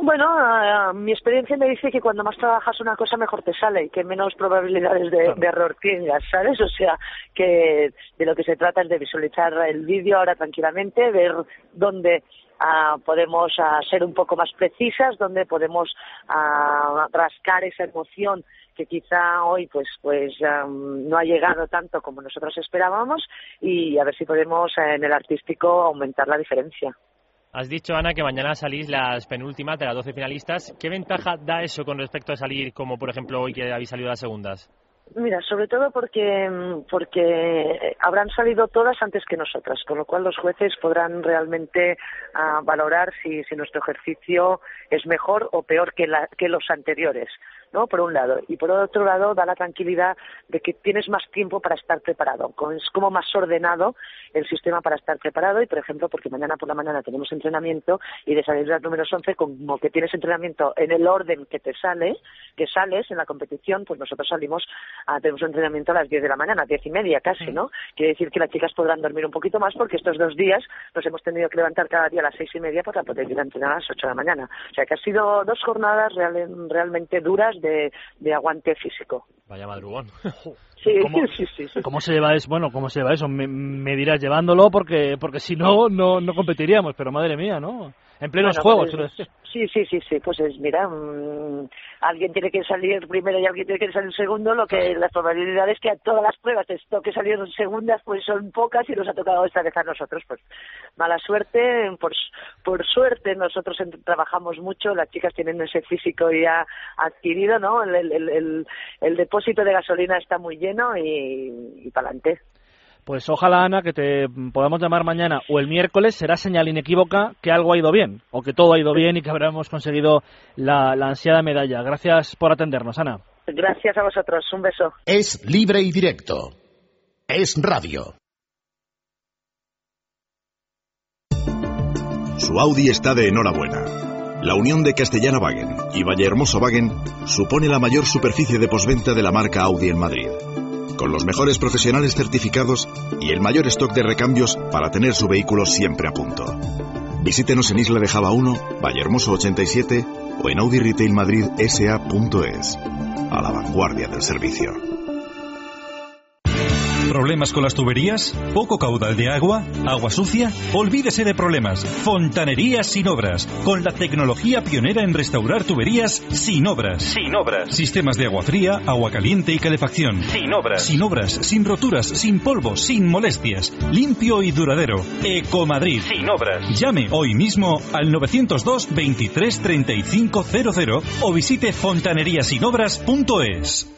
Bueno, uh, mi experiencia me dice que cuando más trabajas una cosa mejor te sale y que menos probabilidades de, de, error tengas, ¿sabes? O sea, que de lo que se trata es de visualizar el vídeo ahora tranquilamente, ver dónde uh, podemos uh, ser un poco más precisas, donde podemos rascar esa emoción que quizá hoy pues pues um, no ha llegado tanto como nosotros esperábamos y a ver si podemos en el artístico aumentar la diferencia. Has dicho, Ana, que mañana salís las penúltimas de las 12 finalistas. ¿Qué ventaja da eso con respecto a salir como, por ejemplo, hoy que habéis salido las segundas? Mira, sobre todo porque, porque habrán salido todas antes que nosotras, con lo cual los jueces podrán realmente uh, valorar si, si nuestro ejercicio es mejor o peor que, la, que los anteriores. ¿No? Por un lado. Y por otro lado, da la tranquilidad de que tienes más tiempo para estar preparado. Es como más ordenado el sistema para estar preparado. Y, por ejemplo, porque mañana por la mañana tenemos entrenamiento y de salir las números 11, como que tienes entrenamiento en el orden que te sale, que sales en la competición, pues nosotros salimos, a, tenemos entrenamiento a las 10 de la mañana, 10 y media casi, ¿no? Quiere decir que las chicas podrán dormir un poquito más porque estos dos días nos hemos tenido que levantar cada día a las 6 y media para poder ir a entrenar a las 8 de la mañana. O sea que ha sido dos jornadas real, realmente duras de, de aguante físico. Vaya madrugón. Sí, ¿Cómo, sí, sí, sí. ¿Cómo se lleva eso? Bueno, ¿cómo se lleva eso? Me, me dirás llevándolo porque porque si no, no, no competiríamos, pero madre mía, ¿no? En plenos bueno, juegos. Pues, sí, sí, sí, sí, pues es, mira, mmm, alguien tiene que salir primero y alguien tiene que salir segundo, lo que las probabilidades que a todas las pruebas te toque salir segundas pues son pocas y nos ha tocado esta vez a nosotros, pues mala suerte, por, por suerte nosotros trabajamos mucho, las chicas tienen ese físico ya adquirido, ¿no? El, el, el, el depósito de gasolina está muy lleno y, y para adelante. Pues ojalá, Ana, que te podamos llamar mañana o el miércoles, será señal inequívoca que algo ha ido bien, o que todo ha ido bien y que habremos conseguido la, la ansiada medalla. Gracias por atendernos, Ana. Gracias a vosotros, un beso. Es libre y directo. Es radio. Su Audi está de enhorabuena. La unión de Castellana Wagen y Vallehermoso Wagen supone la mayor superficie de posventa de la marca Audi en Madrid con los mejores profesionales certificados y el mayor stock de recambios para tener su vehículo siempre a punto. Visítenos en Isla de Java 1, Vallehermoso 87 o en Audi Retail Madrid SA.es. A la vanguardia del servicio. ¿Problemas con las tuberías? ¿Poco caudal de agua? ¿Agua sucia? Olvídese de problemas. Fontanerías sin obras. Con la tecnología pionera en restaurar tuberías sin obras. Sin obras. Sistemas de agua fría, agua caliente y calefacción. Sin obras. Sin obras, sin roturas, sin polvo, sin molestias. Limpio y duradero. Ecomadrid. Sin obras. Llame hoy mismo al 902 23 35 00 o visite fontaneríasinobras.es.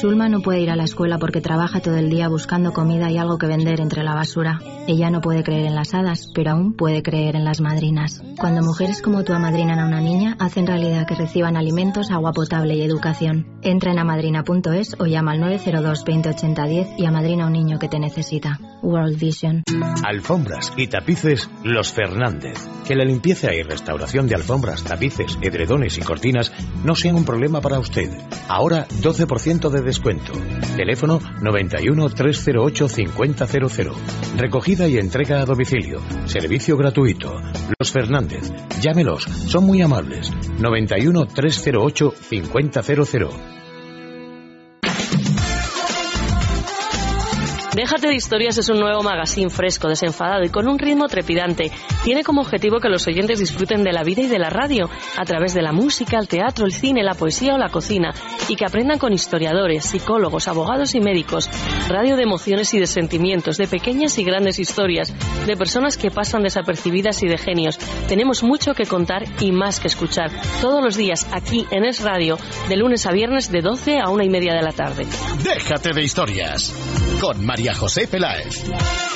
Sulma no puede ir a la escuela porque trabaja todo el día buscando comida y algo que vender entre la basura. Ella no puede creer en las hadas, pero aún puede creer en las madrinas. Cuando mujeres como tú amadrinan a una niña, hacen realidad que reciban alimentos, agua potable y educación. Entra en amadrina.es o llama al 902 20 80 10 y amadrina a un niño que te necesita. World Vision. Alfombras y tapices Los Fernández. Que la limpieza y restauración de alfombras, tapices, edredones y cortinas no sean un problema para usted. Ahora 12% de descuento. Teléfono 91 308 5000. Recogida y entrega a domicilio. Servicio gratuito. Los Fernández. Llámelos, son muy amables. 91 308 5000. Déjate de historias es un nuevo magazine fresco, desenfadado y con un ritmo trepidante. Tiene como objetivo que los oyentes disfruten de la vida y de la radio a través de la música, el teatro, el cine, la poesía o la cocina y que aprendan con historiadores, psicólogos, abogados y médicos. Radio de emociones y de sentimientos, de pequeñas y grandes historias, de personas que pasan desapercibidas y de genios. Tenemos mucho que contar y más que escuchar. Todos los días aquí en Es Radio, de lunes a viernes de 12 a una y media de la tarde. Déjate de historias. Con María José Peláez.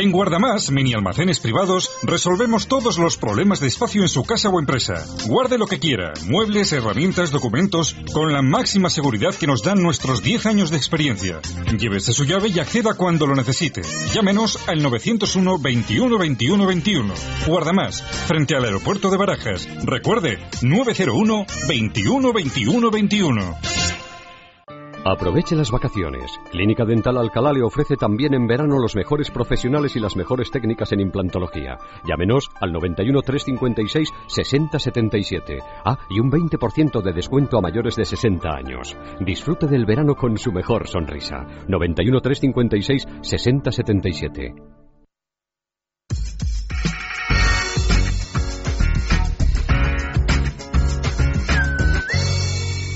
En Guardamás, mini almacenes privados, resolvemos todos los problemas de espacio en su casa o empresa. Guarde lo que quiera, muebles, herramientas, documentos, con la máxima seguridad que nos dan nuestros 10 años de experiencia. Llévese su llave y acceda cuando lo necesite. Llámenos al 901 21 21 21. Guardamás, frente al aeropuerto de Barajas. Recuerde, 901 21 21 21. Aproveche las vacaciones. Clínica Dental Alcalá le ofrece también en verano los mejores profesionales y las mejores técnicas en implantología. Llámenos al 91 356 6077. Ah, y un 20% de descuento a mayores de 60 años. Disfrute del verano con su mejor sonrisa. 91 356 6077.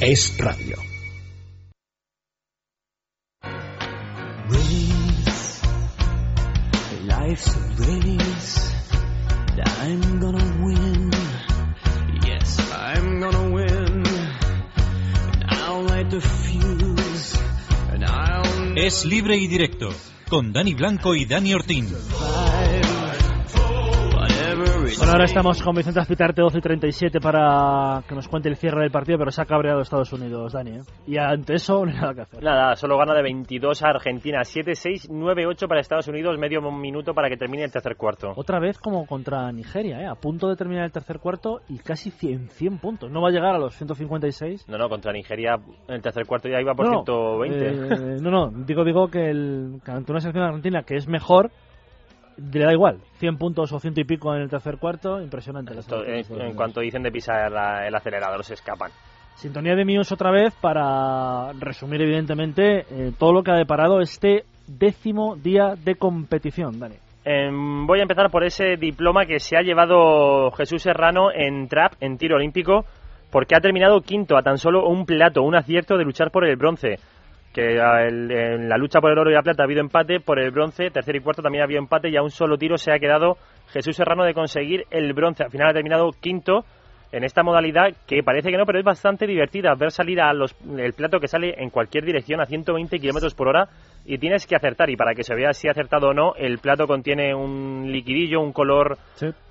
Es radio. Es libre y directo, con Dani Blanco y Dani Ortín. Bueno, ahora estamos con Vicente Azpitarte 12 y 37 para que nos cuente el cierre del partido, pero se ha cabreado Estados Unidos, Dani. ¿eh? Y ante eso, no hay nada que hacer. Nada, solo gana de 22 a Argentina, 7-6, 9-8 para Estados Unidos, medio minuto para que termine el tercer cuarto. Otra vez como contra Nigeria, ¿eh? a punto de terminar el tercer cuarto y casi 100, 100 puntos. No va a llegar a los 156. No, no, contra Nigeria en el tercer cuarto ya iba por No, 120. eh, no, no, digo, digo que, el, que ante una selección argentina que es mejor, le da igual. 100 puntos o ciento y pico en el tercer cuarto, impresionante. Esto, en, en cuanto dicen de pisar la- el acelerador, se escapan. Sintonía de Muse otra vez para resumir evidentemente eh, todo lo que ha deparado este décimo día de competición, Dani. Em, voy a empezar por ese diploma que se ha llevado Jesús Serrano en trap, en tiro olímpico, porque ha terminado quinto a tan solo un plato, un acierto de luchar por el bronce. Que en la lucha por el oro y la plata ha habido empate, por el bronce, tercer y cuarto también ha habido empate y a un solo tiro se ha quedado Jesús Serrano de conseguir el bronce. Al final ha terminado quinto en esta modalidad que parece que no, pero es bastante divertida ver salir a los, el plato que sale en cualquier dirección a 120 kilómetros por hora y tienes que acertar. Y para que se vea si ha acertado o no, el plato contiene un liquidillo, un color,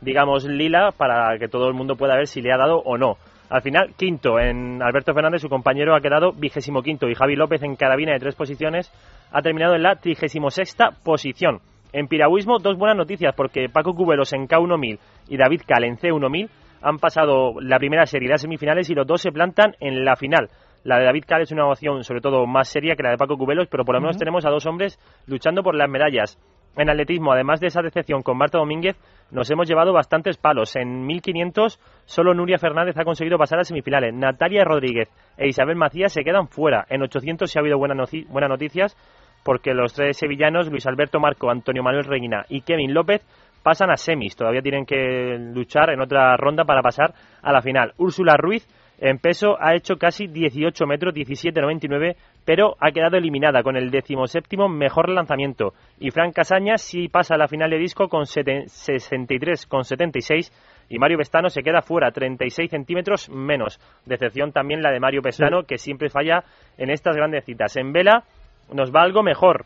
digamos, lila, para que todo el mundo pueda ver si le ha dado o no. Al final, quinto en Alberto Fernández, su compañero ha quedado vigésimo quinto y Javi López en carabina de tres posiciones ha terminado en la trigésimo sexta posición. En piragüismo, dos buenas noticias porque Paco Cubelos en K1000 y David Cal en C1000 han pasado la primera serie y las semifinales y los dos se plantan en la final. La de David Cal es una opción sobre todo más seria que la de Paco Cubelos, pero por lo menos tenemos a dos hombres luchando por las medallas. En atletismo, además de esa decepción con Marta Domínguez, nos hemos llevado bastantes palos. En 1500, solo Nuria Fernández ha conseguido pasar a semifinales. Natalia Rodríguez e Isabel Macías se quedan fuera. En 800 se ha habido buenas noticias porque los tres sevillanos, Luis Alberto Marco, Antonio Manuel Reina y Kevin López, pasan a semis. Todavía tienen que luchar en otra ronda para pasar a la final. Úrsula Ruiz en peso ha hecho casi 18 metros, 17,99, pero ha quedado eliminada con el decimoséptimo mejor lanzamiento. Y Fran Casaña sí pasa a la final de disco con 63,76 y Mario Pestano se queda fuera, 36 centímetros menos. Decepción también la de Mario Pestano, que siempre falla en estas grandes citas. En vela nos va algo mejor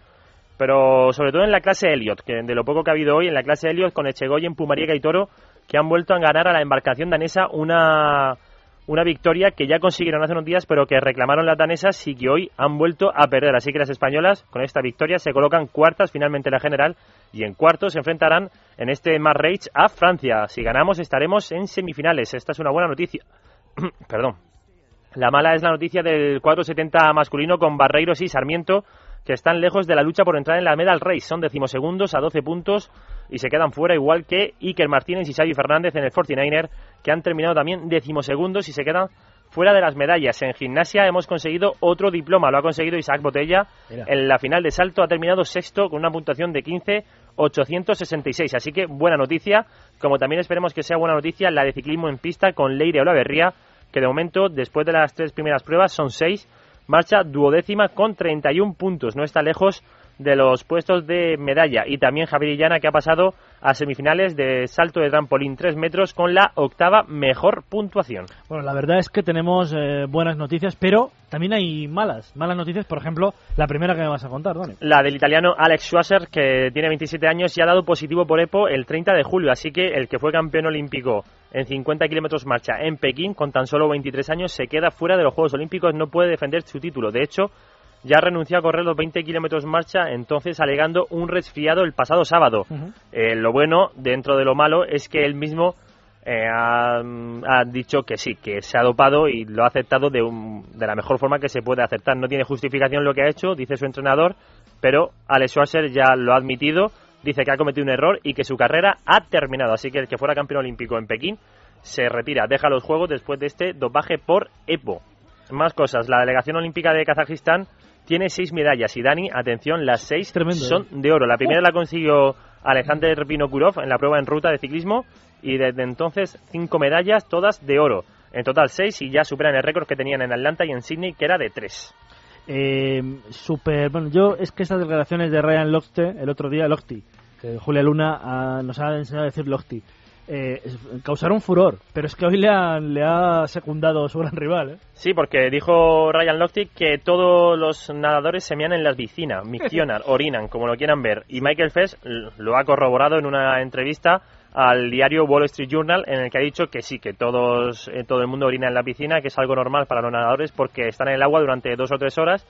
pero sobre todo en la clase Elliot, que de lo poco que ha habido hoy en la clase Elliot con Echegoyen, Pumariega y Toro, que han vuelto a ganar a la embarcación danesa una, una victoria que ya consiguieron hace unos días, pero que reclamaron las danesas y que hoy han vuelto a perder. Así que las españolas, con esta victoria, se colocan cuartas finalmente en la general y en cuartos se enfrentarán en este Rage a Francia. Si ganamos, estaremos en semifinales. Esta es una buena noticia. Perdón. La mala es la noticia del 470 masculino con Barreiros y Sarmiento que están lejos de la lucha por entrar en la medal race. Son decimosegundos a 12 puntos y se quedan fuera, igual que Iker Martínez y Xavi Fernández en el 49er, que han terminado también decimosegundos y se quedan fuera de las medallas. En gimnasia hemos conseguido otro diploma, lo ha conseguido Isaac Botella. En la final de salto ha terminado sexto con una puntuación de 15.866. Así que buena noticia, como también esperemos que sea buena noticia la de ciclismo en pista con Leire Olaverría, que de momento, después de las tres primeras pruebas, son seis marcha duodécima con 31 puntos. No está lejos de los puestos de medalla. Y también Javier Illana que ha pasado a semifinales de salto de trampolín 3 metros con la octava mejor puntuación. Bueno, la verdad es que tenemos eh, buenas noticias, pero también hay malas. Malas noticias, por ejemplo, la primera que me vas a contar, Dani. La del italiano Alex Schwarzer, que tiene 27 años y ha dado positivo por EPO el 30 de julio. Así que el que fue campeón olímpico en 50 kilómetros marcha en Pekín con tan solo 23 años se queda fuera de los Juegos Olímpicos, no puede defender su título. De hecho, ya renunció a correr los 20 kilómetros marcha, entonces alegando un resfriado el pasado sábado. Eh, lo bueno, dentro de lo malo, es que él mismo eh, ha, dicho que sí, que se ha dopado y lo ha aceptado de, de la mejor forma que se puede aceptar. No tiene justificación lo que ha hecho, dice su entrenador, pero Alex Schwarzer ya lo ha admitido, dice que ha cometido un error y que su carrera ha terminado. Así que el que fuera campeón olímpico en Pekín se retira, deja los Juegos después de este dopaje por EPO. Más cosas, la delegación olímpica de Kazajistán tiene seis medallas y Dani, atención, las seis son ¿eh? de oro. La primera la consiguió Alexander Vinokurov en la prueba en ruta de ciclismo y desde entonces cinco medallas, todas de oro. En total seis y ya superan el récord que tenían en Atlanta y en Sydney, que era de tres. Eh, super, bueno, yo es que estas declaraciones de Ryan Lochte, el otro día, Lochte, que Julia Luna ah, nos ha enseñado a decir Lochte, eh, causaron furor, pero es que hoy le, le ha secundado su gran rival. ¿eh? Sí, porque dijo Ryan Lochte que todos los nadadores se mean en las piscinas, miccionan, orinan, como lo quieran ver. Y Michael Phelps lo ha corroborado en una entrevista al diario Wall Street Journal en el que ha dicho que sí, que todos, eh, todo el mundo orina en la piscina, que es algo normal para los nadadores porque están en el agua durante dos o tres horas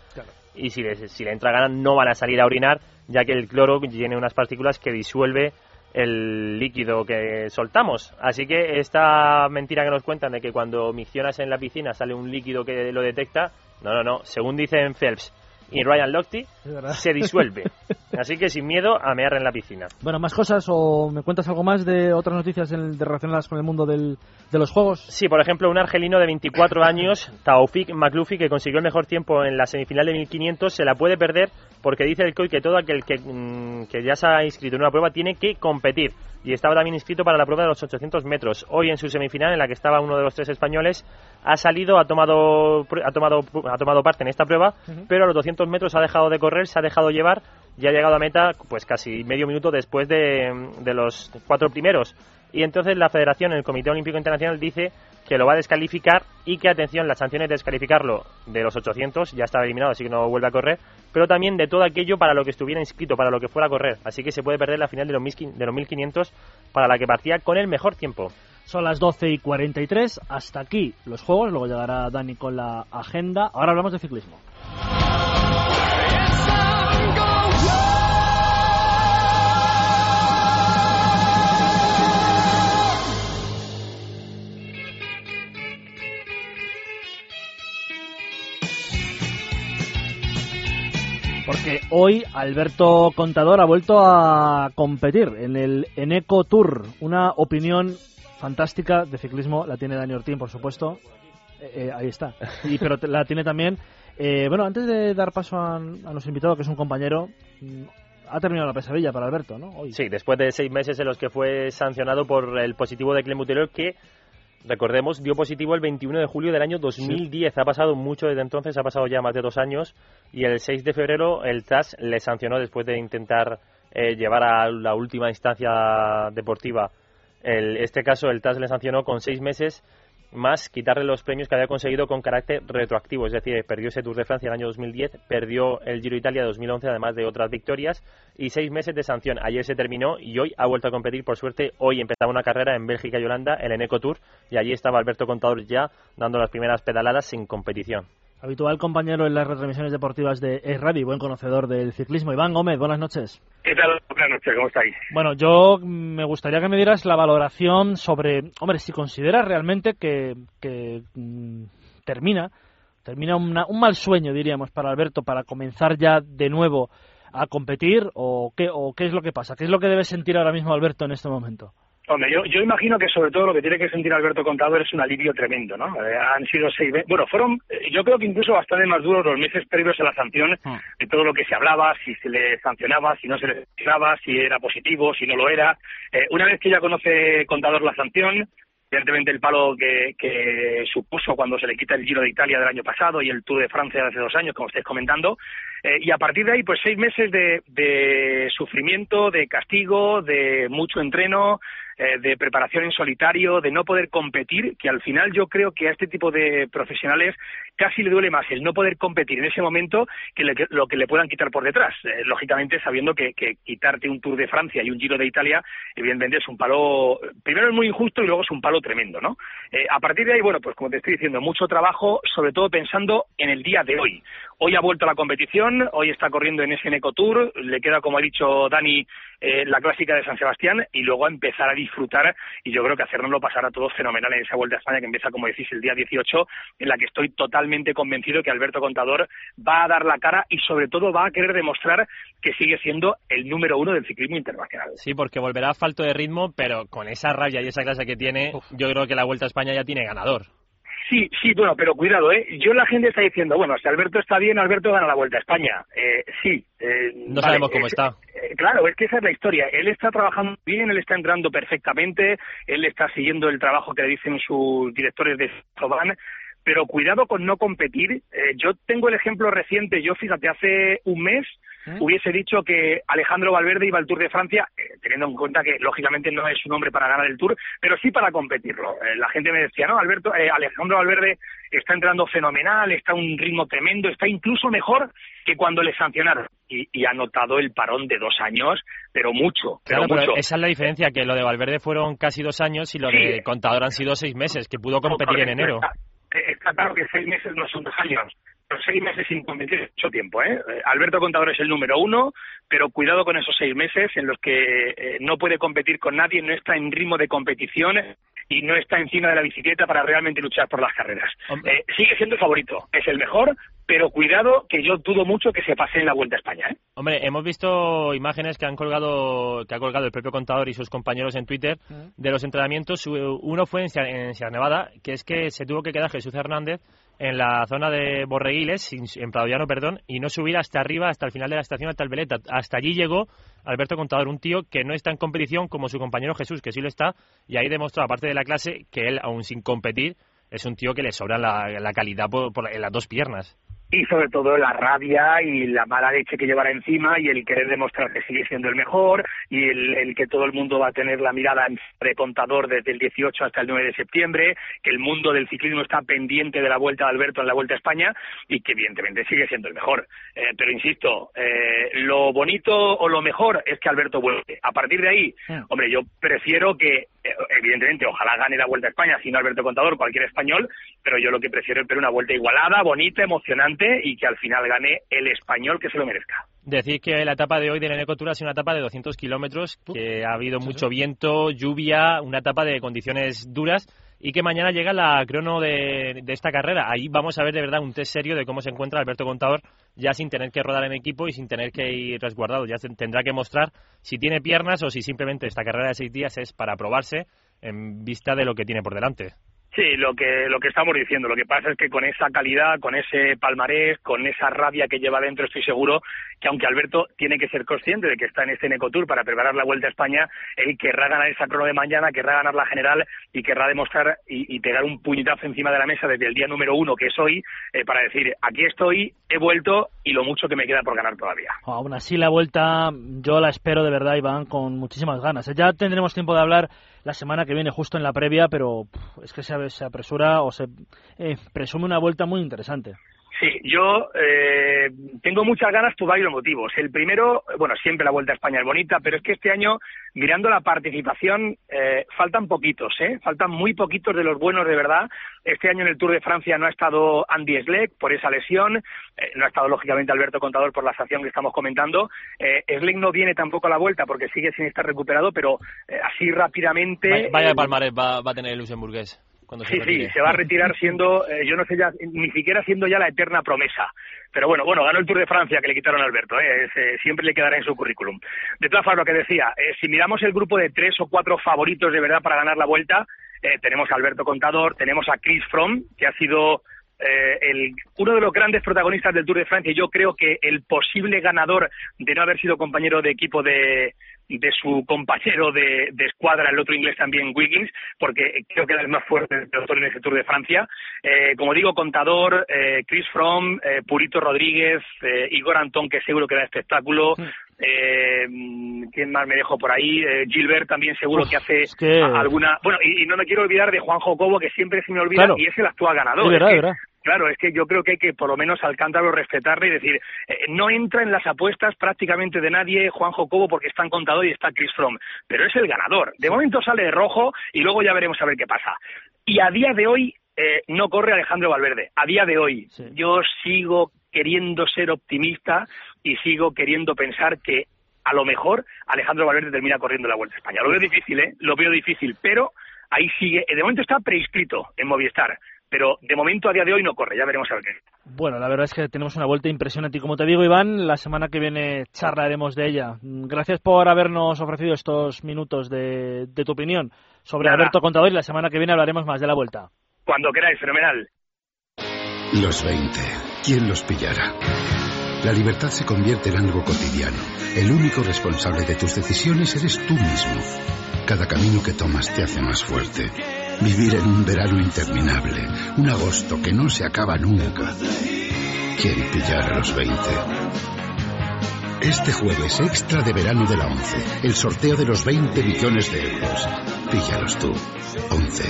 y si, si le entra ganas no van a salir a orinar ya que el cloro tiene unas partículas que disuelve el líquido que soltamos. Así que esta mentira que nos cuentan de que cuando miccionas en la piscina sale un líquido que lo detecta, no, no, no. Según dicen Phelps y Ryan Lochte, se disuelve. Así que sin miedo a mear en la piscina. Bueno, ¿más cosas o me cuentas algo más de otras noticias de relacionadas con el mundo del, de los juegos? Sí, por ejemplo, un argelino de 24 años, Taufik McLuffy, que consiguió el mejor tiempo en la semifinal de 1500, se la puede perder porque dice el COI que todo aquel que, mm, que ya se ha inscrito en una prueba tiene que competir y estaba también inscrito para la prueba de los 800 metros. Hoy en su semifinal, en la que estaba uno de los tres españoles, ha salido, ha tomado, ha tomado, ha tomado parte en esta prueba, pero a los 200 metros ha dejado de correr, se ha dejado llevar ya ha llegado a meta pues casi medio minuto después de, de los cuatro primeros. Y entonces la Federación, el Comité Olímpico Internacional, dice que lo va a descalificar y que, atención, las sanciones de descalificarlo de los 800, ya estaba eliminado, así que no vuelve a correr, pero también de todo aquello para lo que estuviera inscrito, para lo que fuera a correr. Así que se puede perder la final de los, 1500 para la que partía con el mejor tiempo. Son las 12 y 43, hasta aquí los juegos, luego llegará Dani con la agenda. Ahora hablamos de ciclismo. Porque hoy Alberto Contador ha vuelto a competir en el Eneco Tour. Una opinión fantástica de ciclismo la tiene Dani Ortín, por supuesto. Eh, eh, ahí está. Y, pero la tiene también. Eh, bueno, antes de dar paso a, a, nuestro invitado, que es un compañero, mm, ha terminado la pesadilla para Alberto, ¿no? Hoy. Sí, después de seis meses en los que fue sancionado por el positivo de Clemutilor, que recordemos, dio positivo el 21 de julio del año 2010. Sí. Ha pasado mucho desde entonces, ha pasado ya más de dos años. Y el 6 de febrero el TAS le sancionó después de intentar eh, llevar a la última instancia deportiva. El, este caso, el TAS le sancionó con seis meses más quitarle los premios que había conseguido con carácter retroactivo, es decir, perdió ese Tour de Francia el año 2010, perdió el Giro Italia 2011, además de otras victorias, y seis meses de sanción. Ayer se terminó y hoy ha vuelto a competir, por suerte, hoy empezaba una carrera en Bélgica y Holanda, el Eneco Tour, y allí estaba Alberto Contador ya dando las primeras pedaladas sin competición. Habitual compañero en las retransmisiones deportivas de Es Radio y buen conocedor del ciclismo. Iván Gómez, buenas noches. ¿Qué tal? Buenas noches, ¿cómo estáis? Bueno, yo me gustaría que me dieras la valoración sobre, hombre, si consideras realmente que, que mmm, termina, termina una, un mal sueño, diríamos, para Alberto, para comenzar ya de nuevo a competir, o qué, o qué es lo que pasa, qué es lo que debe sentir ahora mismo Alberto en este momento. Hombre, yo, yo imagino que sobre todo lo que tiene que sentir Alberto Contador es un alivio tremendo, ¿no? Eh, han sido seis meses, bueno, fueron, eh, yo creo que incluso bastante más duros los meses previos a la sanción, Ah. de todo lo que se hablaba, si se le sancionaba, si no se le sancionaba, si era positivo, si no lo era. Eh, una vez que ya conoce Contador la sanción, evidentemente el palo que, que supuso cuando se le quita el Giro de Italia del año pasado y el Tour de Francia de hace dos años, como estáis comentando, eh, y a partir de ahí, pues seis meses de, de sufrimiento, de castigo, de mucho entreno, eh, de preparación en solitario, de no poder competir, que al final yo creo que a este tipo de profesionales casi le duele más el no poder competir en ese momento que lo que le puedan quitar por detrás. Eh, lógicamente, sabiendo que, que quitarte un Tour de Francia y un Giro de Italia, evidentemente es un palo, primero es muy injusto y luego es un palo tremendo, ¿no? Eh, a partir de ahí, bueno, pues como te estoy diciendo, mucho trabajo, sobre todo pensando en el día de hoy. Hoy ha vuelto la competición, hoy está corriendo en ese Eco Tour, le queda, como ha dicho Dani, eh, la clásica de San Sebastián y luego a empezar a disfrutar y yo creo que hacernoslo pasar a todos fenomenal en esa Vuelta a España que empieza, como decís, el día 18, en la que estoy totalmente convencido que Alberto Contador va a dar la cara y sobre todo va a querer demostrar que sigue siendo el número uno del ciclismo internacional. Sí, porque volverá a falto de ritmo, pero con esa rabia y esa clase que tiene, yo creo que la Vuelta a España ya tiene ganador. Sí, sí, bueno, pero cuidado, ¿eh? Yo la gente está diciendo, bueno, si Alberto está bien, Alberto gana la Vuelta a España. Eh, sí. eh, No vale, sabemos cómo está. eh, claro, es que esa es la historia. Él está trabajando bien, él está entrando perfectamente, él está siguiendo el trabajo que le dicen sus directores de Soban, pero cuidado con no competir. Eh, yo tengo el ejemplo reciente, yo fíjate, hace un mes hubiese dicho que Alejandro Valverde iba al Tour de Francia, eh, teniendo en cuenta que lógicamente no es un hombre para ganar el Tour, pero sí para competirlo. Eh, la gente me decía, no, Alberto, eh, Alejandro Valverde está entrando fenomenal, está a un ritmo tremendo, está incluso mejor que cuando le sancionaron. Y, y ha notado el parón de dos años, pero mucho, Claro, pero esa es la diferencia, que lo de Valverde fueron casi dos años y lo Sí. de Contador han sido seis meses, que pudo competir en enero. Está, está claro que seis meses no son dos años, seis meses sin competir es mucho tiempo. ¿eh? Eh, Alberto Contador es el número uno, pero cuidado con esos seis meses en los que eh, no puede competir con nadie, no está en ritmo de competición y no está encima de la bicicleta para realmente luchar por las carreras. Eh, sigue siendo el favorito, es el mejor, pero cuidado que yo dudo mucho que se pase en la Vuelta a España. ¿eh? Hombre, hemos visto imágenes que han colgado, que ha colgado el propio contador y sus compañeros en Twitter de los entrenamientos. Uno fue en Sierra Nevada, que es que se tuvo que quedar Jesús Hernández en la zona de Borreguiles, en Prado Llano, perdón, y no subir hasta arriba, hasta el final de la estación, hasta el Veleta. Hasta allí llegó Alberto Contador, un tío que no está en competición como su compañero Jesús, que sí lo está, y ahí demostró, aparte de la clase, que él, aún sin competir, es un tío que le sobra la, calidad por- por- en las dos piernas. Y sobre todo la rabia y la mala leche que llevará encima y el querer demostrar que sigue siendo el mejor y el, que todo el mundo va a tener la mirada de contador desde el 18 hasta el 9 de septiembre, que el mundo del ciclismo está pendiente de la vuelta de Alberto en la Vuelta a España y que evidentemente sigue siendo el mejor. Eh, pero insisto, eh, lo bonito o lo mejor es que Alberto vuelve. A partir de ahí, hombre, yo prefiero que evidentemente, ojalá gane la Vuelta a España, si no Alberto Contador, cualquier español, pero yo lo que prefiero es ver una vuelta igualada, bonita, emocionante y que al final gane el español que se lo merezca. Decir que la etapa de hoy de la Eneco ha sido una etapa de 200 kilómetros, que ha habido mucho viento, lluvia, una etapa de condiciones duras y que mañana llega la crono de, esta carrera. Ahí vamos a ver de verdad un test serio de cómo se encuentra Alberto Contador ya sin tener que rodar en equipo y sin tener que ir resguardado. Ya tendrá que mostrar si tiene piernas o si simplemente esta carrera de seis días es para probarse en vista de lo que tiene por delante. Sí, lo que, lo que estamos diciendo. Lo que pasa es que con esa calidad, con ese palmarés, con esa rabia que lleva dentro, estoy seguro que aunque Alberto tiene que ser consciente de que está en este Necotour para preparar la Vuelta a España, él querrá ganar esa crono de mañana, querrá ganar la general y querrá demostrar y, pegar un puñetazo encima de la mesa desde el día número uno, que es hoy, eh, para decir, aquí estoy, he vuelto y lo mucho que me queda por ganar todavía. Aún así, la Vuelta yo la espero de verdad, Iván, con muchísimas ganas. Ya tendremos tiempo de hablar la semana que viene, justo en la previa, pero es que se, se apresura o se eh, presume una vuelta muy interesante. Sí, yo eh, tengo muchas ganas por varios motivos. El primero, bueno, siempre la Vuelta a España es bonita, pero es que este año, mirando la participación, eh, faltan poquitos, ¿eh? Faltan muy poquitos de los buenos de verdad. Este año en el Tour de Francia no ha estado Andy Schleck por esa lesión, eh, no ha estado lógicamente Alberto Contador por la sanción que estamos comentando. Eh, Schleck no viene tampoco a la Vuelta porque sigue sin estar recuperado, pero eh, así rápidamente... Vaya, de palmarés va, va a tener el luxemburgués sí, sí, se va a retirar siendo, eh, yo no sé ya, ni siquiera siendo ya la eterna promesa. Pero bueno, bueno, ganó el Tour de Francia que le quitaron a Alberto, eh, eh siempre le quedará en su currículum. De todas formas, lo que decía, eh, si miramos el grupo de tres o cuatro favoritos de verdad para ganar la vuelta, tenemos a Alberto Contador, tenemos a Chris Fromm, que ha sido el, uno de los grandes protagonistas del Tour de Francia y yo creo que el posible ganador de no haber sido compañero de equipo de, de su compañero de, escuadra, el otro inglés también, Wiggins, porque creo que era el más fuerte del pelotón en ese Tour de Francia. Eh, como digo, Contador, eh, Chris Fromm, eh, Purito Rodríguez, Igor Antón, que seguro que da espectáculo. ¿Quién más me dejo por ahí? Gilbert también seguro que hace alguna... Bueno, y, no me quiero olvidar de Juan Jocobo, que siempre se me olvida, y es el actual ganador. Claro, es que yo creo que hay que por lo menos al cántaro respetarle y decir, eh, no entra en las apuestas prácticamente de nadie Juan Jocobo porque está en contador y está Chris Fromm, pero es el ganador. De momento sale de rojo y luego ya veremos a ver qué pasa. Y a día de hoy eh, no corre Alejandro Valverde. A día de hoy yo sigo queriendo ser optimista y sigo queriendo pensar que a lo mejor Alejandro Valverde termina corriendo la Vuelta a España. Lo veo difícil, ¿eh? Lo veo difícil, pero ahí sigue. De momento está prescrito en Movistar pero de momento a día de hoy no corre, ya veremos a ver qué. Bueno, la verdad es que tenemos una vuelta impresionante y como te digo, Iván, la semana que viene charlaremos de ella. Gracias por habernos ofrecido estos minutos de, tu opinión sobre Alberto Contador y la semana que viene hablaremos más de la vuelta. Cuando queráis, fenomenal. Los 20. ¿Quién los pillará? La libertad se convierte en algo cotidiano. El único responsable de tus decisiones eres tú mismo. Cada camino que tomas te hace más fuerte. Vivir en un verano interminable, un agosto que no se acaba nunca. ¿Quién pillar a los 20? Este jueves extra de verano de la 11, el sorteo de los 20 millones de euros. Píllalos tú. 11.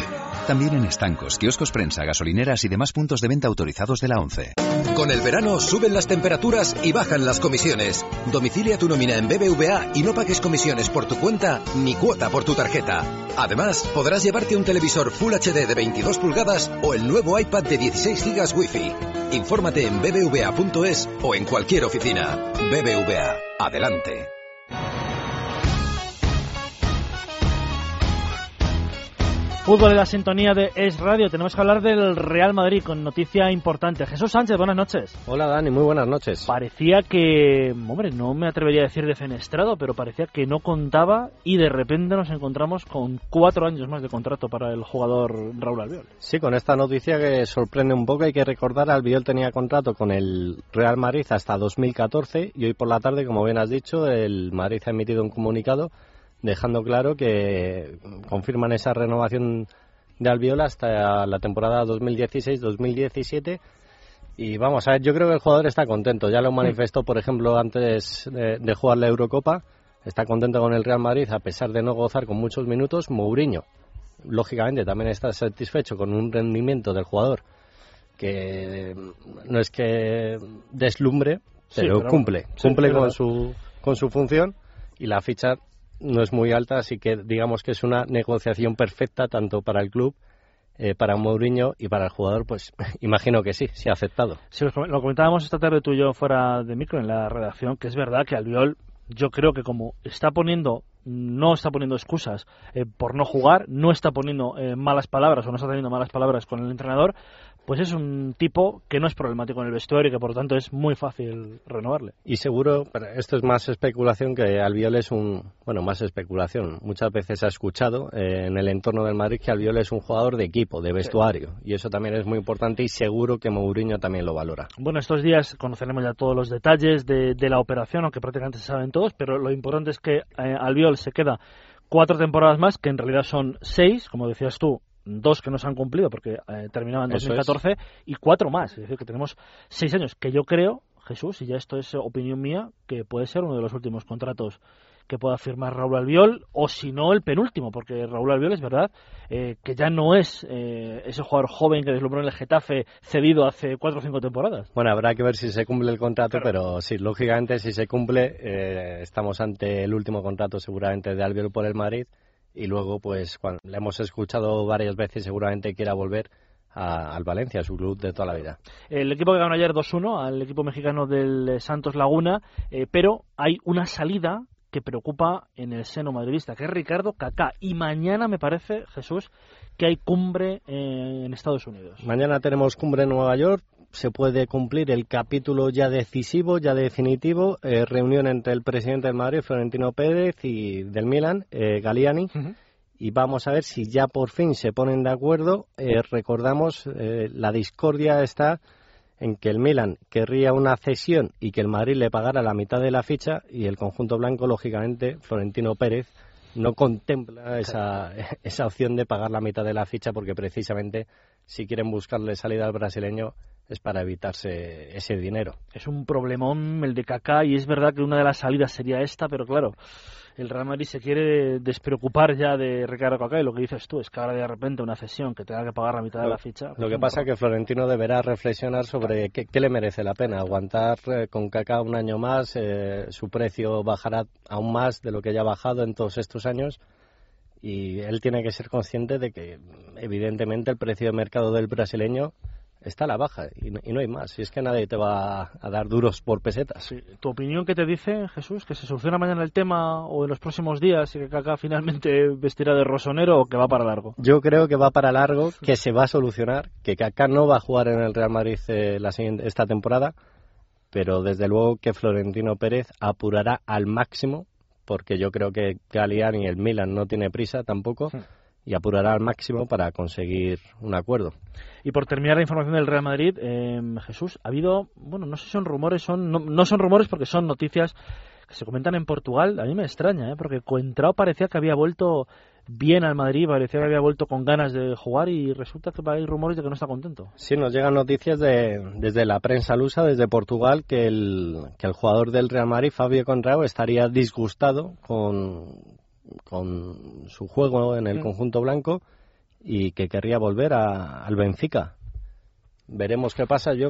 También en estancos, kioscos prensa, gasolineras y demás puntos de venta autorizados de la ONCE. Con el verano suben las temperaturas y bajan las comisiones. Domicilia tu nómina en BBVA y no pagues comisiones por tu cuenta ni cuota por tu tarjeta. Además, podrás llevarte un televisor Full HD de 22 pulgadas o el nuevo iPad de 16 GB Wi-Fi. Infórmate en bbva.es o en cualquier oficina. BBVA. Adelante. Fútbol en la sintonía de Es Radio. Tenemos que hablar del Real Madrid con noticia importante. Jesús Sánchez, buenas noches. Hola Dani, muy buenas noches. Parecía que, hombre, no me atrevería a decir defenestrado, pero parecía que no contaba y de repente nos encontramos con cuatro años más de contrato para el jugador Raúl Albiol. Sí, con esta noticia que sorprende un poco, hay que recordar, Albiol tenía contrato con el Real Madrid hasta 2014 y hoy por la tarde, como bien has dicho, el Madrid ha emitido un comunicado dejando claro que confirman esa renovación de Albiol hasta la temporada 2016-2017 Y vamos a ver, yo creo que el jugador está contento. Ya lo manifestó, por ejemplo, antes de, de jugar la Eurocopa. Está contento con el Real Madrid a pesar de no gozar con muchos minutos. Mourinho, lógicamente, también está satisfecho con un rendimiento del jugador que no es que deslumbre, Sí, pero, pero cumple, sí, cumple con su, con su función y la ficha no es muy alta, así que digamos que es una negociación perfecta tanto para el club, eh, para Mourinho y para el jugador, pues imagino que sí, sí ha aceptado. Lo comentábamos esta tarde tú y yo fuera de micro en la redacción, que es verdad que Albiol, yo creo que como está poniendo, no está poniendo excusas eh, por no jugar, no está poniendo eh, malas palabras o no está teniendo malas palabras con el entrenador, pues es un tipo que no es problemático en el vestuario y que por lo tanto es muy fácil renovarle. Y seguro, pero esto es más especulación que Albiol es un, bueno, más especulación. Muchas veces ha escuchado eh, en el entorno del Madrid que Albiol es un jugador de equipo, de vestuario, y eso también es muy importante y seguro que Mourinho también lo valora. Bueno, estos días conoceremos ya todos los detalles de, de la operación, aunque prácticamente se saben todos, pero lo importante es que eh, Albiol se queda cuatro temporadas más, que en realidad son seis, como decías tú, dos que no se han cumplido porque eh, terminaban en Eso es. 2014 y cuatro más, es decir, que tenemos seis años, que yo creo, Jesús, y ya esto es opinión mía, que puede ser uno de los últimos contratos que pueda firmar Raúl Albiol, o si no el penúltimo, porque Raúl Albiol es verdad eh, que ya no es eh, ese jugador joven que deslumbró en el Getafe cedido hace cuatro o cinco temporadas. Bueno, habrá que ver si se cumple el contrato, pero sí, lógicamente si se cumple, eh, estamos ante el último contrato seguramente de Albiol por el Madrid y luego, pues, cuando le hemos escuchado varias veces, seguramente quiera volver al Valencia, su club de toda la vida. El equipo que ganó ayer 2-1 al equipo mexicano del eh, Santos Laguna, eh, pero hay una salida que preocupa en el seno madridista, que es Ricardo Kaká. Y mañana me parece, Jesús, que hay cumbre eh, en Estados Unidos. Mañana tenemos cumbre en Nueva York. Se puede cumplir el capítulo ya decisivo, ya definitivo. eh, reunión entre el presidente del Madrid, Florentino Pérez, y del Milan, eh, Galliani. Y vamos a ver si ya por fin se ponen de acuerdo. Eh, recordamos, eh, la discordia está en que el Milan querría una cesión y que el Madrid le pagara la mitad de la ficha y el conjunto blanco, lógicamente, Florentino Pérez, no contempla esa, esa opción de pagar la mitad de la ficha porque precisamente si quieren buscarle salida al brasileño es para evitarse ese dinero. Es un problemón el de Kaká y es verdad que una de las salidas sería esta, pero claro, el Real Madrid se quiere despreocupar ya de Ricardo Kaká y lo que dices tú es que ahora de repente una cesión que tenga que pagar la mitad de la ficha. Lo que pasa es que Florentino deberá reflexionar sobre qué, qué le merece la pena. Aguantar eh, con Kaká un año más, eh, su precio bajará aún más de lo que ya ha bajado en todos estos años y él tiene que ser consciente de que evidentemente el precio de mercado del brasileño está a la baja y no, y no hay más. Y es que nadie te va a dar duros por pesetas. ¿Tu opinión qué te dice, Jesús? ¿Que se soluciona mañana el tema o en los próximos días y que Kaká finalmente vestirá de rosonero o que va para largo? Yo creo que va para largo, que se va a solucionar, que Kaká no va a jugar en el Real Madrid eh, la siguiente, esta temporada, pero desde luego que Florentino Pérez apurará al máximo, porque yo creo que Galiani y el Milan no tiene prisa tampoco, y apurará al máximo para conseguir un acuerdo. Y por terminar la información del Real Madrid, eh, Jesús, ha habido, bueno, no sé si son rumores, son no, no son rumores porque son noticias que se comentan en Portugal. A mí me extraña, ¿eh? porque Coentrao parecía que había vuelto bien al Madrid, parecía que había vuelto con ganas de jugar y resulta que hay rumores de que no está contento. Sí, nos llegan noticias de, desde la prensa lusa, desde Portugal, que el, que el jugador del Real Madrid, Fabio Conrao, estaría disgustado con, con su juego en el Mm. conjunto blanco y que querría volver a- al Benfica. Veremos qué pasa. Yo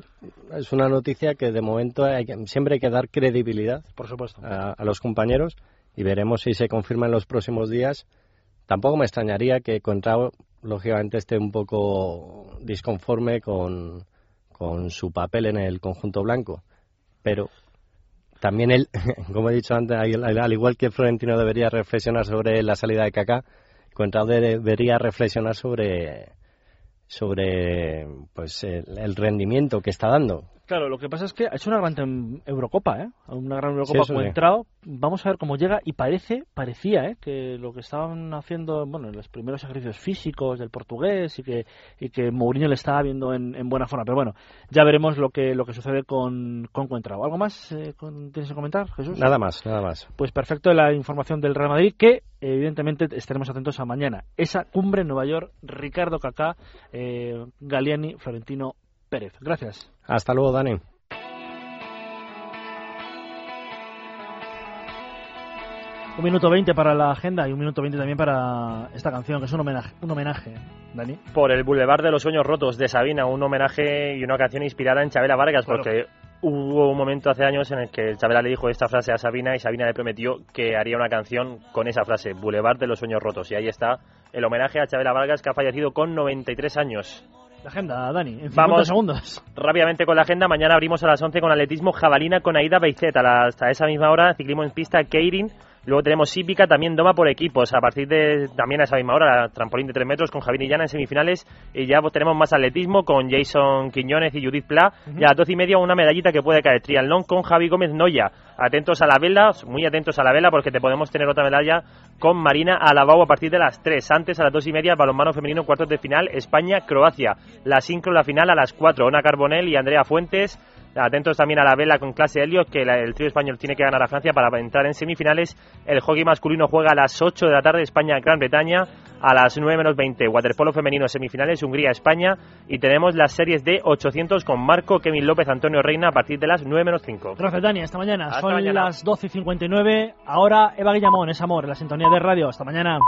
es una noticia que de momento hay siempre hay que dar credibilidad, por supuesto, a, a los compañeros y veremos si se confirma en los próximos días. Tampoco me extrañaría que Contrao, lógicamente, esté un poco disconforme con, con su papel en el conjunto blanco, pero también él, como he dicho antes, al, al igual que Florentino debería reflexionar sobre la salida de Kaká, Contrao debería reflexionar sobre sobre pues el rendimiento que está dando. Claro, lo que pasa es que ha hecho una gran Eurocopa, ¿eh? Una gran Eurocopa Sí, entrado. Vamos a ver cómo llega y parece, parecía, ¿eh? Que lo que estaban haciendo, bueno, en los primeros ejercicios físicos del portugués y que, y que Mourinho le estaba viendo en, en buena forma. Pero bueno, ya veremos lo que, lo que sucede con, con Coentrao. ¿Algo más eh, con- tienes que comentar, Jesús? Nada más, nada más. Pues perfecto la información del Real Madrid que evidentemente estaremos atentos a mañana. Esa cumbre en Nueva York, Ricardo Kaká, eh, Galliani, Florentino Pérez. Gracias. Hasta luego, Dani. Un minuto veinte para la agenda y un minuto veinte también para esta canción, que es un homenaje, un homenaje, Dani. Por el Boulevard de los Sueños Rotos de Sabina, un homenaje y una canción inspirada en Chabela Vargas, Claro. porque hubo un momento hace años en el que Chabela le dijo esta frase a Sabina y Sabina le prometió que haría una canción con esa frase, Boulevard de los Sueños Rotos. Y ahí está el homenaje a Chabela Vargas, que ha fallecido con 93 años. La agenda, Dani, en 50 Vamos segundos. rápidamente con la agenda. Mañana abrimos a las 11 con atletismo jabalina con Aida Beizet. A la- hasta esa misma hora, ciclismo en pista Keirin. Luego tenemos hípica, también doma por equipos. A partir de también a esa misma hora, trampolín de 3 metros con Javier Illana en semifinales. Y ya pues, tenemos más atletismo con Jason Quiñones y Judith Pla. Y a las 12 y media una medallita que puede caer. Triatlón con Javi Gómez Noya. Atentos a la vela, muy atentos a la vela porque te podemos tener otra medalla con Marina Alabau a partir de las 3. Antes, a las 2 y media, balonmano femenino, cuartos de final, España-Croacia. La sincro, la final a las 4. Ona Carbonell y Andrea Fuentes. Atentos también a la vela con clase Helios, que la- el trío español tiene que ganar a Francia para entrar en semifinales. El hockey masculino juega a las 8 de la tarde, España-Gran Bretaña. A las 9 menos 20, waterpolo femenino semifinales, Hungría-España. Y tenemos las series de 800 con Marco, Kevin López, Antonio Reina a partir de las 9 menos 5. Gracias, Dani. Hasta mañana. Hasta Son mañana. las 12 y 59. Ahora Eva Guillamón, es amor, en la sintonía de radio. Hasta mañana.